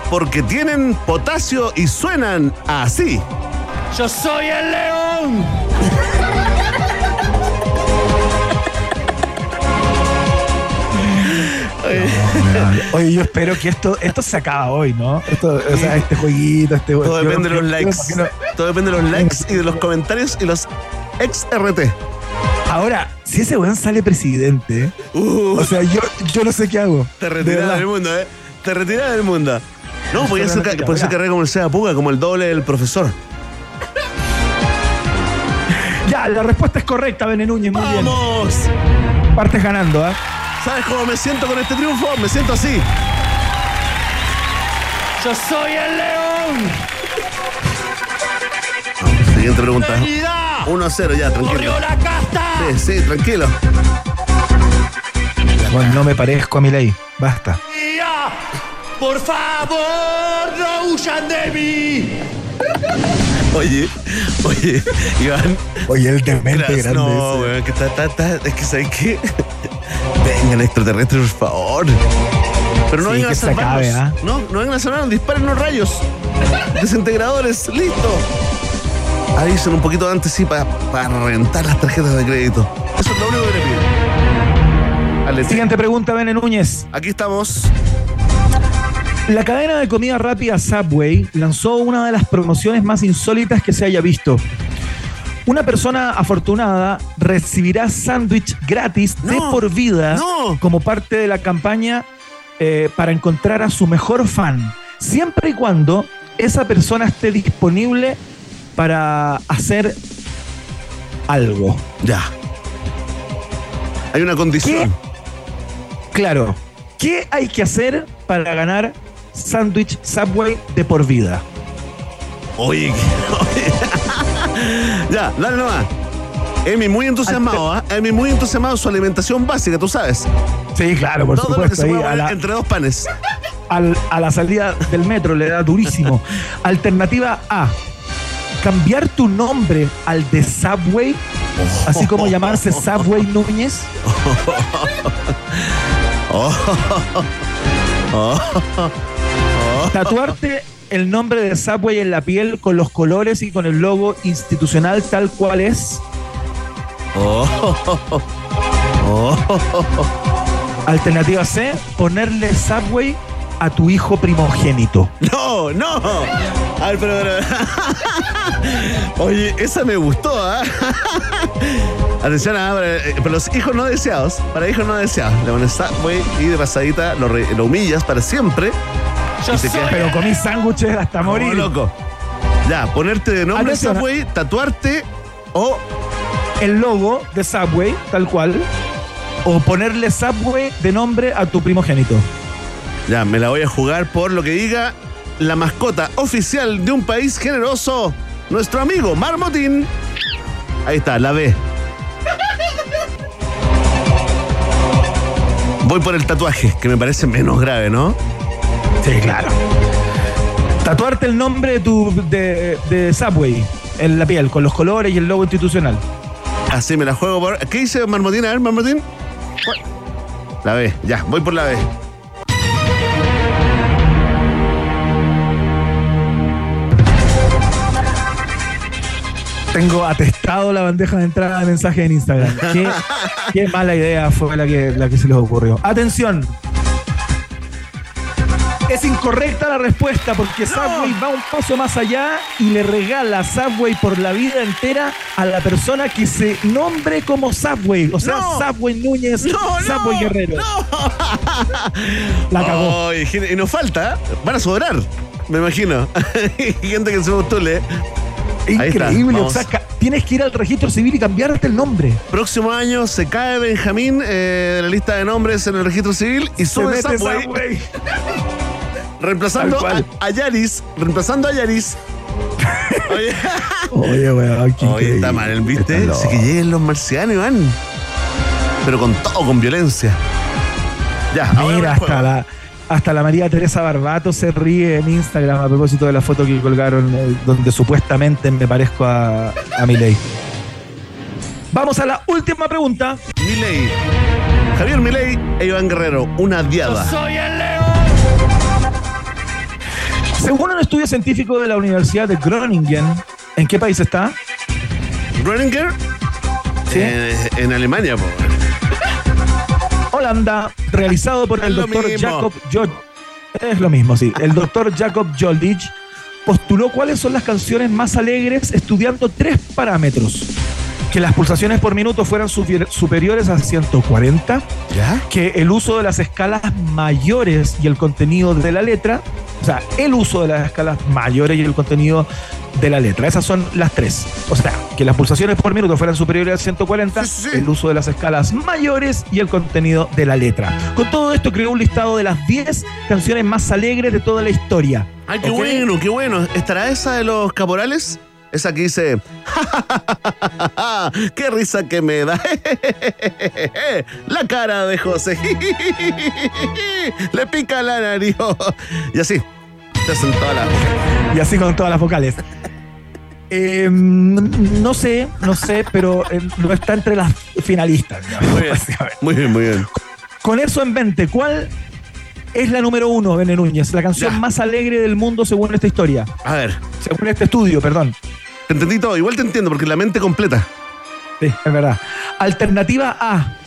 Porque tienen potasio y suenan así. Yo soy el león. Oye, yo espero que esto, esto se acaba hoy, ¿no? Esto, o sea, este jueguito, este Todo yo- depende de los likes. Todo depende de los likes y de los comentarios y los ex RT. Ahora, si ese weón sale presidente, Uh, o sea, yo, yo no sé qué hago. te retiras del mundo, ¿eh? Te retiras del mundo. No, puede ser, cabrá. carrera como el Sea Puga, como el doble del profesor. Ya, la respuesta es correcta, Bene Núñez, muy bien. ¡Vamos! Partes ganando, ¿ah? ¿Sabes cómo me siento con este triunfo? Me siento así. Yo soy el león. Siguiente pregunta. ¡Realidad! 1 a 0 ya, tranquilo. ¡Corrió la casta! Sí, sí, tranquilo. Bueno, no me parezco a mi ley. Basta. Por favor, no huyan de mí. Oye, oye, Iván. Oye, el demente grande No, ese. weón, que está, está, está- Es que, ¿sabes qué? Vengan, extraterrestres, por favor. Pero no Sí, vengan a salvarnos. acabe, ¿ah? No, no vengan a salvarnos, disparen los rayos. Desintegradores, listo. Avisen un poquito antes, sí, para reventar las tarjetas de crédito. Eso es lo único que le pido. Ale, Siguiente pregunta, Bene Núñez. Aquí estamos. La cadena de comida rápida Subway lanzó una de las promociones más insólitas que se haya visto. Una persona afortunada recibirá sándwich gratis de por vida como parte de la campaña eh, para encontrar a su mejor fan, siempre y cuando esa persona esté disponible para hacer algo. Ya. Hay una condición. Claro. ¿Qué hay que hacer para ganar sándwich Subway de por vida? Oye, oye. ya, dale nomás. Emi muy entusiasmado, ¿ah? Emi muy entusiasmado en su alimentación básica, tú sabes. Sí, claro, por Todo lo que supuesto. se ahí puede a poner la- entre dos panes. al- a la salida del metro le da durísimo. Alternativa A. Cambiar tu nombre al de Subway, así como llamarse Subway Núñez. Oh. Tatuarte el nombre de Subway en la piel con los colores y con el logo institucional tal cual es. Oh. Oh. Alternativa C. Ponerle Subway a tu hijo primogénito. No, no. A ver, pero, pero- Oye, esa me gustó, ¿ah? Atención, ah, para, eh, para los hijos no deseados, para hijos no deseados, le pones Subway y de pasadita lo, re- lo humillas para siempre. Y te quedas Pero comí sándwiches hasta como morir. loco. Ya, ponerte de nombre Atención, Subway, tatuarte o el logo de Subway, tal cual, o ponerle Subway de nombre a tu primogénito. Ya, me la voy a jugar por lo que diga la mascota oficial de un país generoso, nuestro amigo Marmotín. Ahí está, la B. Voy por el tatuaje, que me parece menos grave, ¿no? Sí, claro. Tatuarte el nombre de, tu, de, de Subway en la piel, con los colores y el logo institucional. Así me la juego por. ¿Qué dice Marmotín? A ver, Marmotín. La B, ya, voy por la B. Tengo atestado la bandeja de entrada de mensajes en Instagram. Qué, qué mala idea fue la que, la que se les ocurrió. Atención. Es incorrecta la respuesta porque Subway va un paso más allá y le regala Subway por la vida entera a la persona que se nombre como Subway. O sea, No. Subway Núñez, No, Subway no, Guerrero. La cagó. Ay, y nos falta, ¿eh? van a sobrar, me imagino. Gente que se postule. Está, Increíble. O sea, tienes que ir al registro civil y cambiarte el nombre. Próximo año se cae Benjamín eh, de la lista de nombres en el registro civil y sube Subway, Subway. reemplazando a, a Yaris, reemplazando a Yaris. Oye, Oye, weón. qué Oye, está mal, ¿el ¿viste? Está Así que lleguen los marcianos, Iván. Pero con todo, con violencia. Ya, Mira, hasta la, hasta la María Teresa Barbato se ríe en Instagram a propósito de la foto que colgaron eh, donde supuestamente me parezco a, a Milei. Vamos a la última pregunta. Milei. Javier Milei e Iván Guerrero, una diada. Soy el. Según un estudio científico de la Universidad de Groningen, ¿en qué país está? Groninger Sí. eh, en Alemania, po. Holanda, realizado por el doctor. Jacob Jod Es lo mismo, sí. El doctor Jacob Joldich postuló cuáles son las canciones más alegres estudiando tres parámetros. Que las pulsaciones por minuto fueran superiores a 140, ¿Ya? que el uso de las escalas mayores y el contenido de la letra, o sea, el uso de las escalas mayores y el contenido de la letra. Esas son las tres. O sea, que las pulsaciones por minuto fueran superiores a 140, Sí, sí, sí. el uso de las escalas mayores y el contenido de la letra. Con todo esto creó un listado de las 10 canciones más alegres de toda la historia. Ay, qué bueno, qué bueno. ¿Estará esa de los caporales? Esa que dice, qué risa que me da. La cara de José. Le pica la nariz. Y así. Las- Y así con todas las vocales. Eh, no sé, no sé, pero eh, no está entre las finalistas. Muy bien, muy bien. Con eso en mente, ¿cuál es la número uno, Bene Núñez? La canción más alegre del mundo según esta historia. A ver, Según este estudio, perdón. Te entendí todo. Igual te entiendo porque la mente completa. Sí, es verdad. Alternativa A.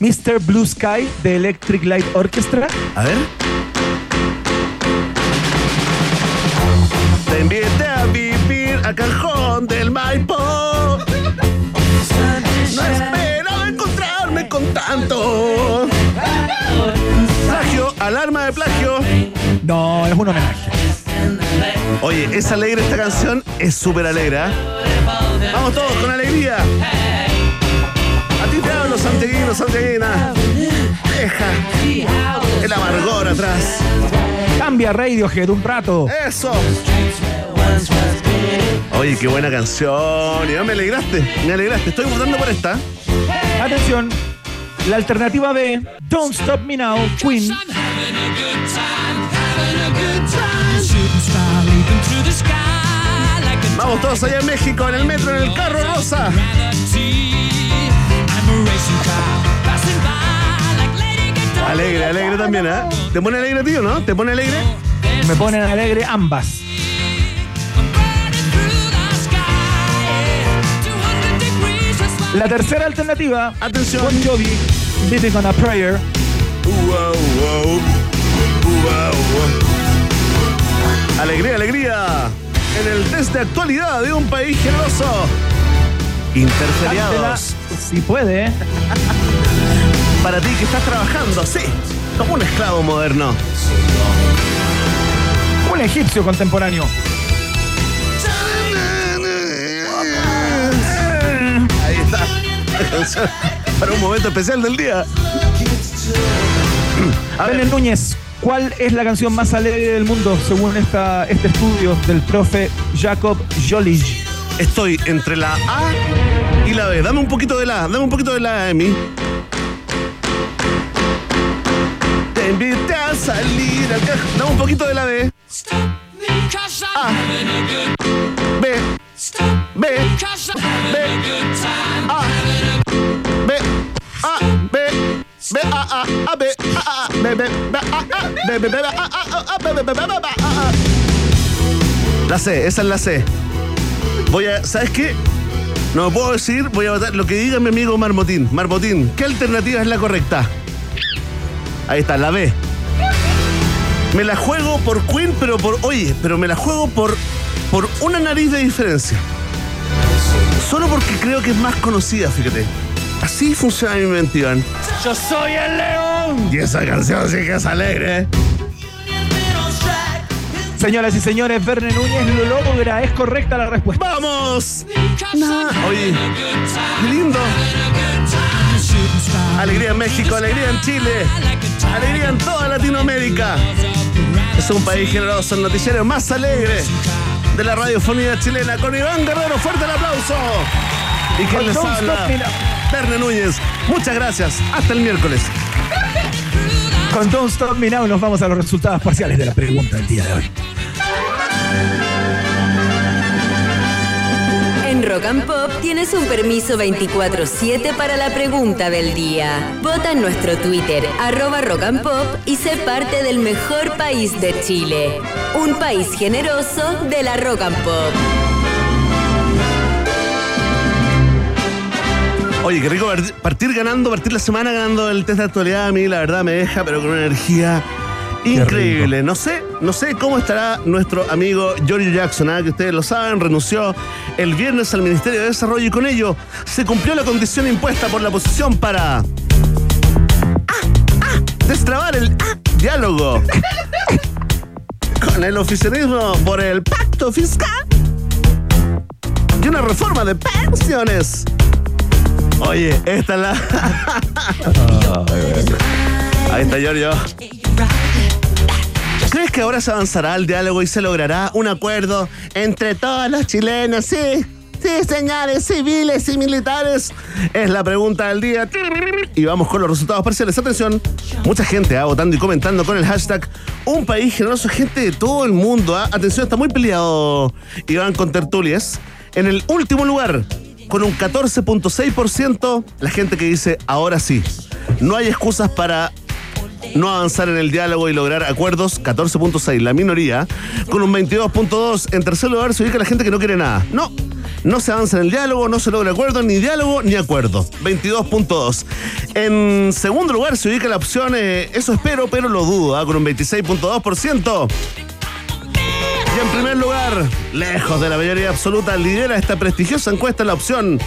Mr. Blue Sky de Electric Light Orchestra. A ver. Te invité a vivir al cajón del Maipo. No esperaba encontrarme con tanto. Plagio, alarma de plagio. No, es un homenaje. Oye, es alegre esta canción, es súper alegre. ¿eh? Vamos todos con alegría. A ti te hablo, Santiaguino, Santiaguina. Deja el amargor atrás. Cambia Radiohead un rato. Eso. Oye, qué buena canción. Ya me alegraste, me alegraste. Estoy votando por esta. Atención. La alternativa B. Don't Stop Me Now, Queen. Vamos todos allá en México, en el metro, en el carro rosa. Alegre, alegre también, ¿eh? ¿Te pone alegre, tío, no? ¿Te pone alegre? Me ponen alegre ambas. La tercera alternativa. Atención. Bon Jovi, Living on a Prayer. Wow, wow. Wow, wow. Alegría, alegría. En el test de actualidad de un país generoso. Interferiados. Si puede. ¿eh? Para ti que estás trabajando, sí. Como un esclavo moderno. Un egipcio contemporáneo. Ahí está. La canción Para un momento especial del día. A ver, Núñez, ¿cuál es la canción más alegre del mundo según esta, este estudio del profe Jacob Jolich? estoy entre la A y la B. Dame un poquito de la A, dame un poquito de la A, Emi. Te invité a salir al. Dame un poquito de la B. A. B. B. B. A. B. A. B. La C, esa es la C. Voy a, ¿sabes qué? No puedo decir, voy a votar lo que diga mi amigo Marmotín. Marmotín, ¿qué alternativa es la correcta? Ahí está, la B. Me la juego por Queen, pero por. Oye, pero me la juego por. por una nariz de diferencia. Solo porque creo que es más conocida, fíjate. Así funciona mi mente, Iván. ¡Yo soy el león! Y esa canción sí que es alegre. ¿eh? Señoras y señores, Verne Núñez lo logra. Es correcta la respuesta. ¡Vamos! Nah, Oye, qué lindo. Alegría en México, alegría en Chile, alegría en toda Latinoamérica. Es un país generoso, el noticiero más alegre de la radiofonía chilena. Con Iván Guerrero, fuerte el aplauso. Y quien les habla. Verne Núñez. Muchas gracias. Hasta el miércoles. Con Don't Stop Me Now nos vamos a los resultados parciales de la pregunta del día de hoy. En Rock and Pop tienes un permiso 24-7 para la pregunta del día. Vota en nuestro Twitter, arroba Rock and Pop, y sé parte del mejor país de Chile. Un país generoso de la Rock and Pop. Oye, qué rico partir- ganando, partir la semana ganando el test de actualidad. A mí, la verdad, me deja, pero con una energía increíble. No sé, no sé cómo estará nuestro amigo Giorgio Jackson, ¿ah? que ustedes lo saben, renunció el viernes al Ministerio de Desarrollo y con ello se cumplió la condición impuesta por la oposición para. ¡Ah! ¡Ah! Destrabar el ¡Ah! diálogo con el oficialismo por el pacto fiscal y una reforma de pensiones. Oye, esta es la. Ahí está Giorgio. ¿Crees que ahora se avanzará el diálogo y se logrará un acuerdo entre todos los chilenos? Sí. Sí, señores civiles y militares. Es la pregunta del día. Y vamos con los resultados parciales. Atención, mucha gente ha votando y comentando con el hashtag Un país generoso, gente de todo el mundo. ¿ah? Atención, está muy peleado Iván con tertulias. En el último lugar, con un 14.6%, la gente que dice ahora sí. No hay excusas para no avanzar en el diálogo y lograr acuerdos, 14.6, la minoría, con un 22.2. En tercer lugar se ubica la gente que no quiere nada. No, no se avanza en el diálogo, no se logra acuerdo, ni diálogo ni acuerdo. 22.2. En segundo lugar se ubica la opción, eh, eso espero, pero lo dudo, ah, con un 26.2%. En primer lugar, lejos de la mayoría absoluta, lidera esta prestigiosa encuesta la opción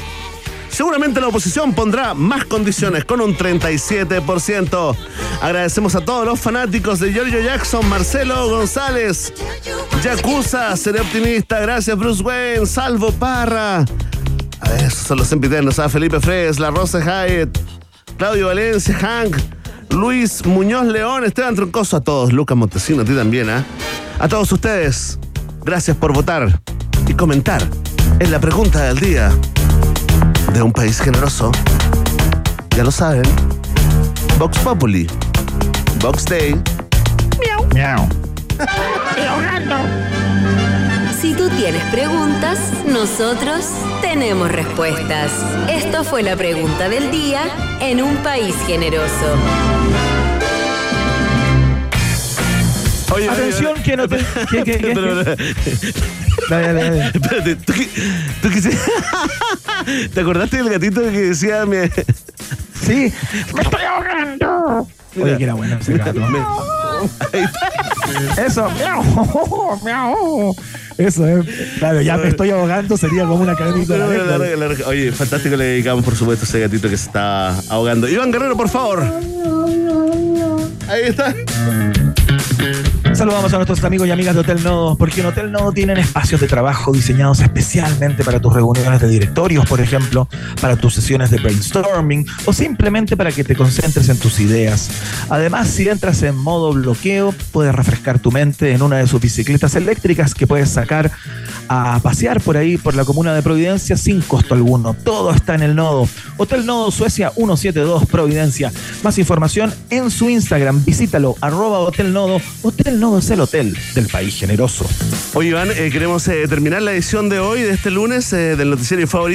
Seguramente la oposición pondrá más condiciones con un 37%. Agradecemos a todos los fanáticos de Giorgio Jackson, Marcelo González, Yakuza, seré optimista, gracias Bruce Wayne, Salvo Parra. A ver, son los sempiternos, a Felipe Fres, La Rosa Hyatt, Claudio Valencia, Hank, Luis Muñoz León, Esteban Troncoso, a todos, Lucas Montesino, a ti también, ¿ah? A todos ustedes, gracias por votar y comentar en la pregunta del día de un país generoso. Ya lo saben. Vox Populi. Vox Day. Miau. Miau. Si tú tienes preguntas, nosotros tenemos respuestas. Esto fue la pregunta del día en un país generoso. Oye, Atención, que no te. ¿Qué, qué, qué? Pero, pero, Dale, dale, dale. Espérate, ¿tú, qué- tú qué- ¿Te acordaste del gatito que decía mi... Sí. ¡Me estoy ahogando! Oye, que era bueno ese gato. Eso. Miau. Miau. Eso es. Claro, ya me estoy ahogando, sería como una cadenita. Larga. Oye, fantástico le dedicamos, por supuesto, a ese gatito que se está ahogando. Iván Guerrero, por favor. Ahí está. Saludamos a nuestros amigos y amigas de Hotel Nodo, porque en Hotel Nodo tienen espacios de trabajo diseñados especialmente para tus reuniones de directorios, por ejemplo, para tus sesiones de brainstorming o simplemente para que te concentres en tus ideas. Además, si entras en modo bloqueo, puedes refrescar tu mente en una de sus bicicletas eléctricas que puedes sacar a pasear por ahí, por la comuna de Providencia, sin costo alguno. Todo está en el Nodo. Hotel Nodo Suecia 172 Providencia. Más información en su Instagram. Visítalo, arroba Hotel. Hotel Nodo es el hotel del país generoso. Oye, Iván, eh, queremos eh, terminar la edición de hoy, de este lunes, eh, del noticiero favorito.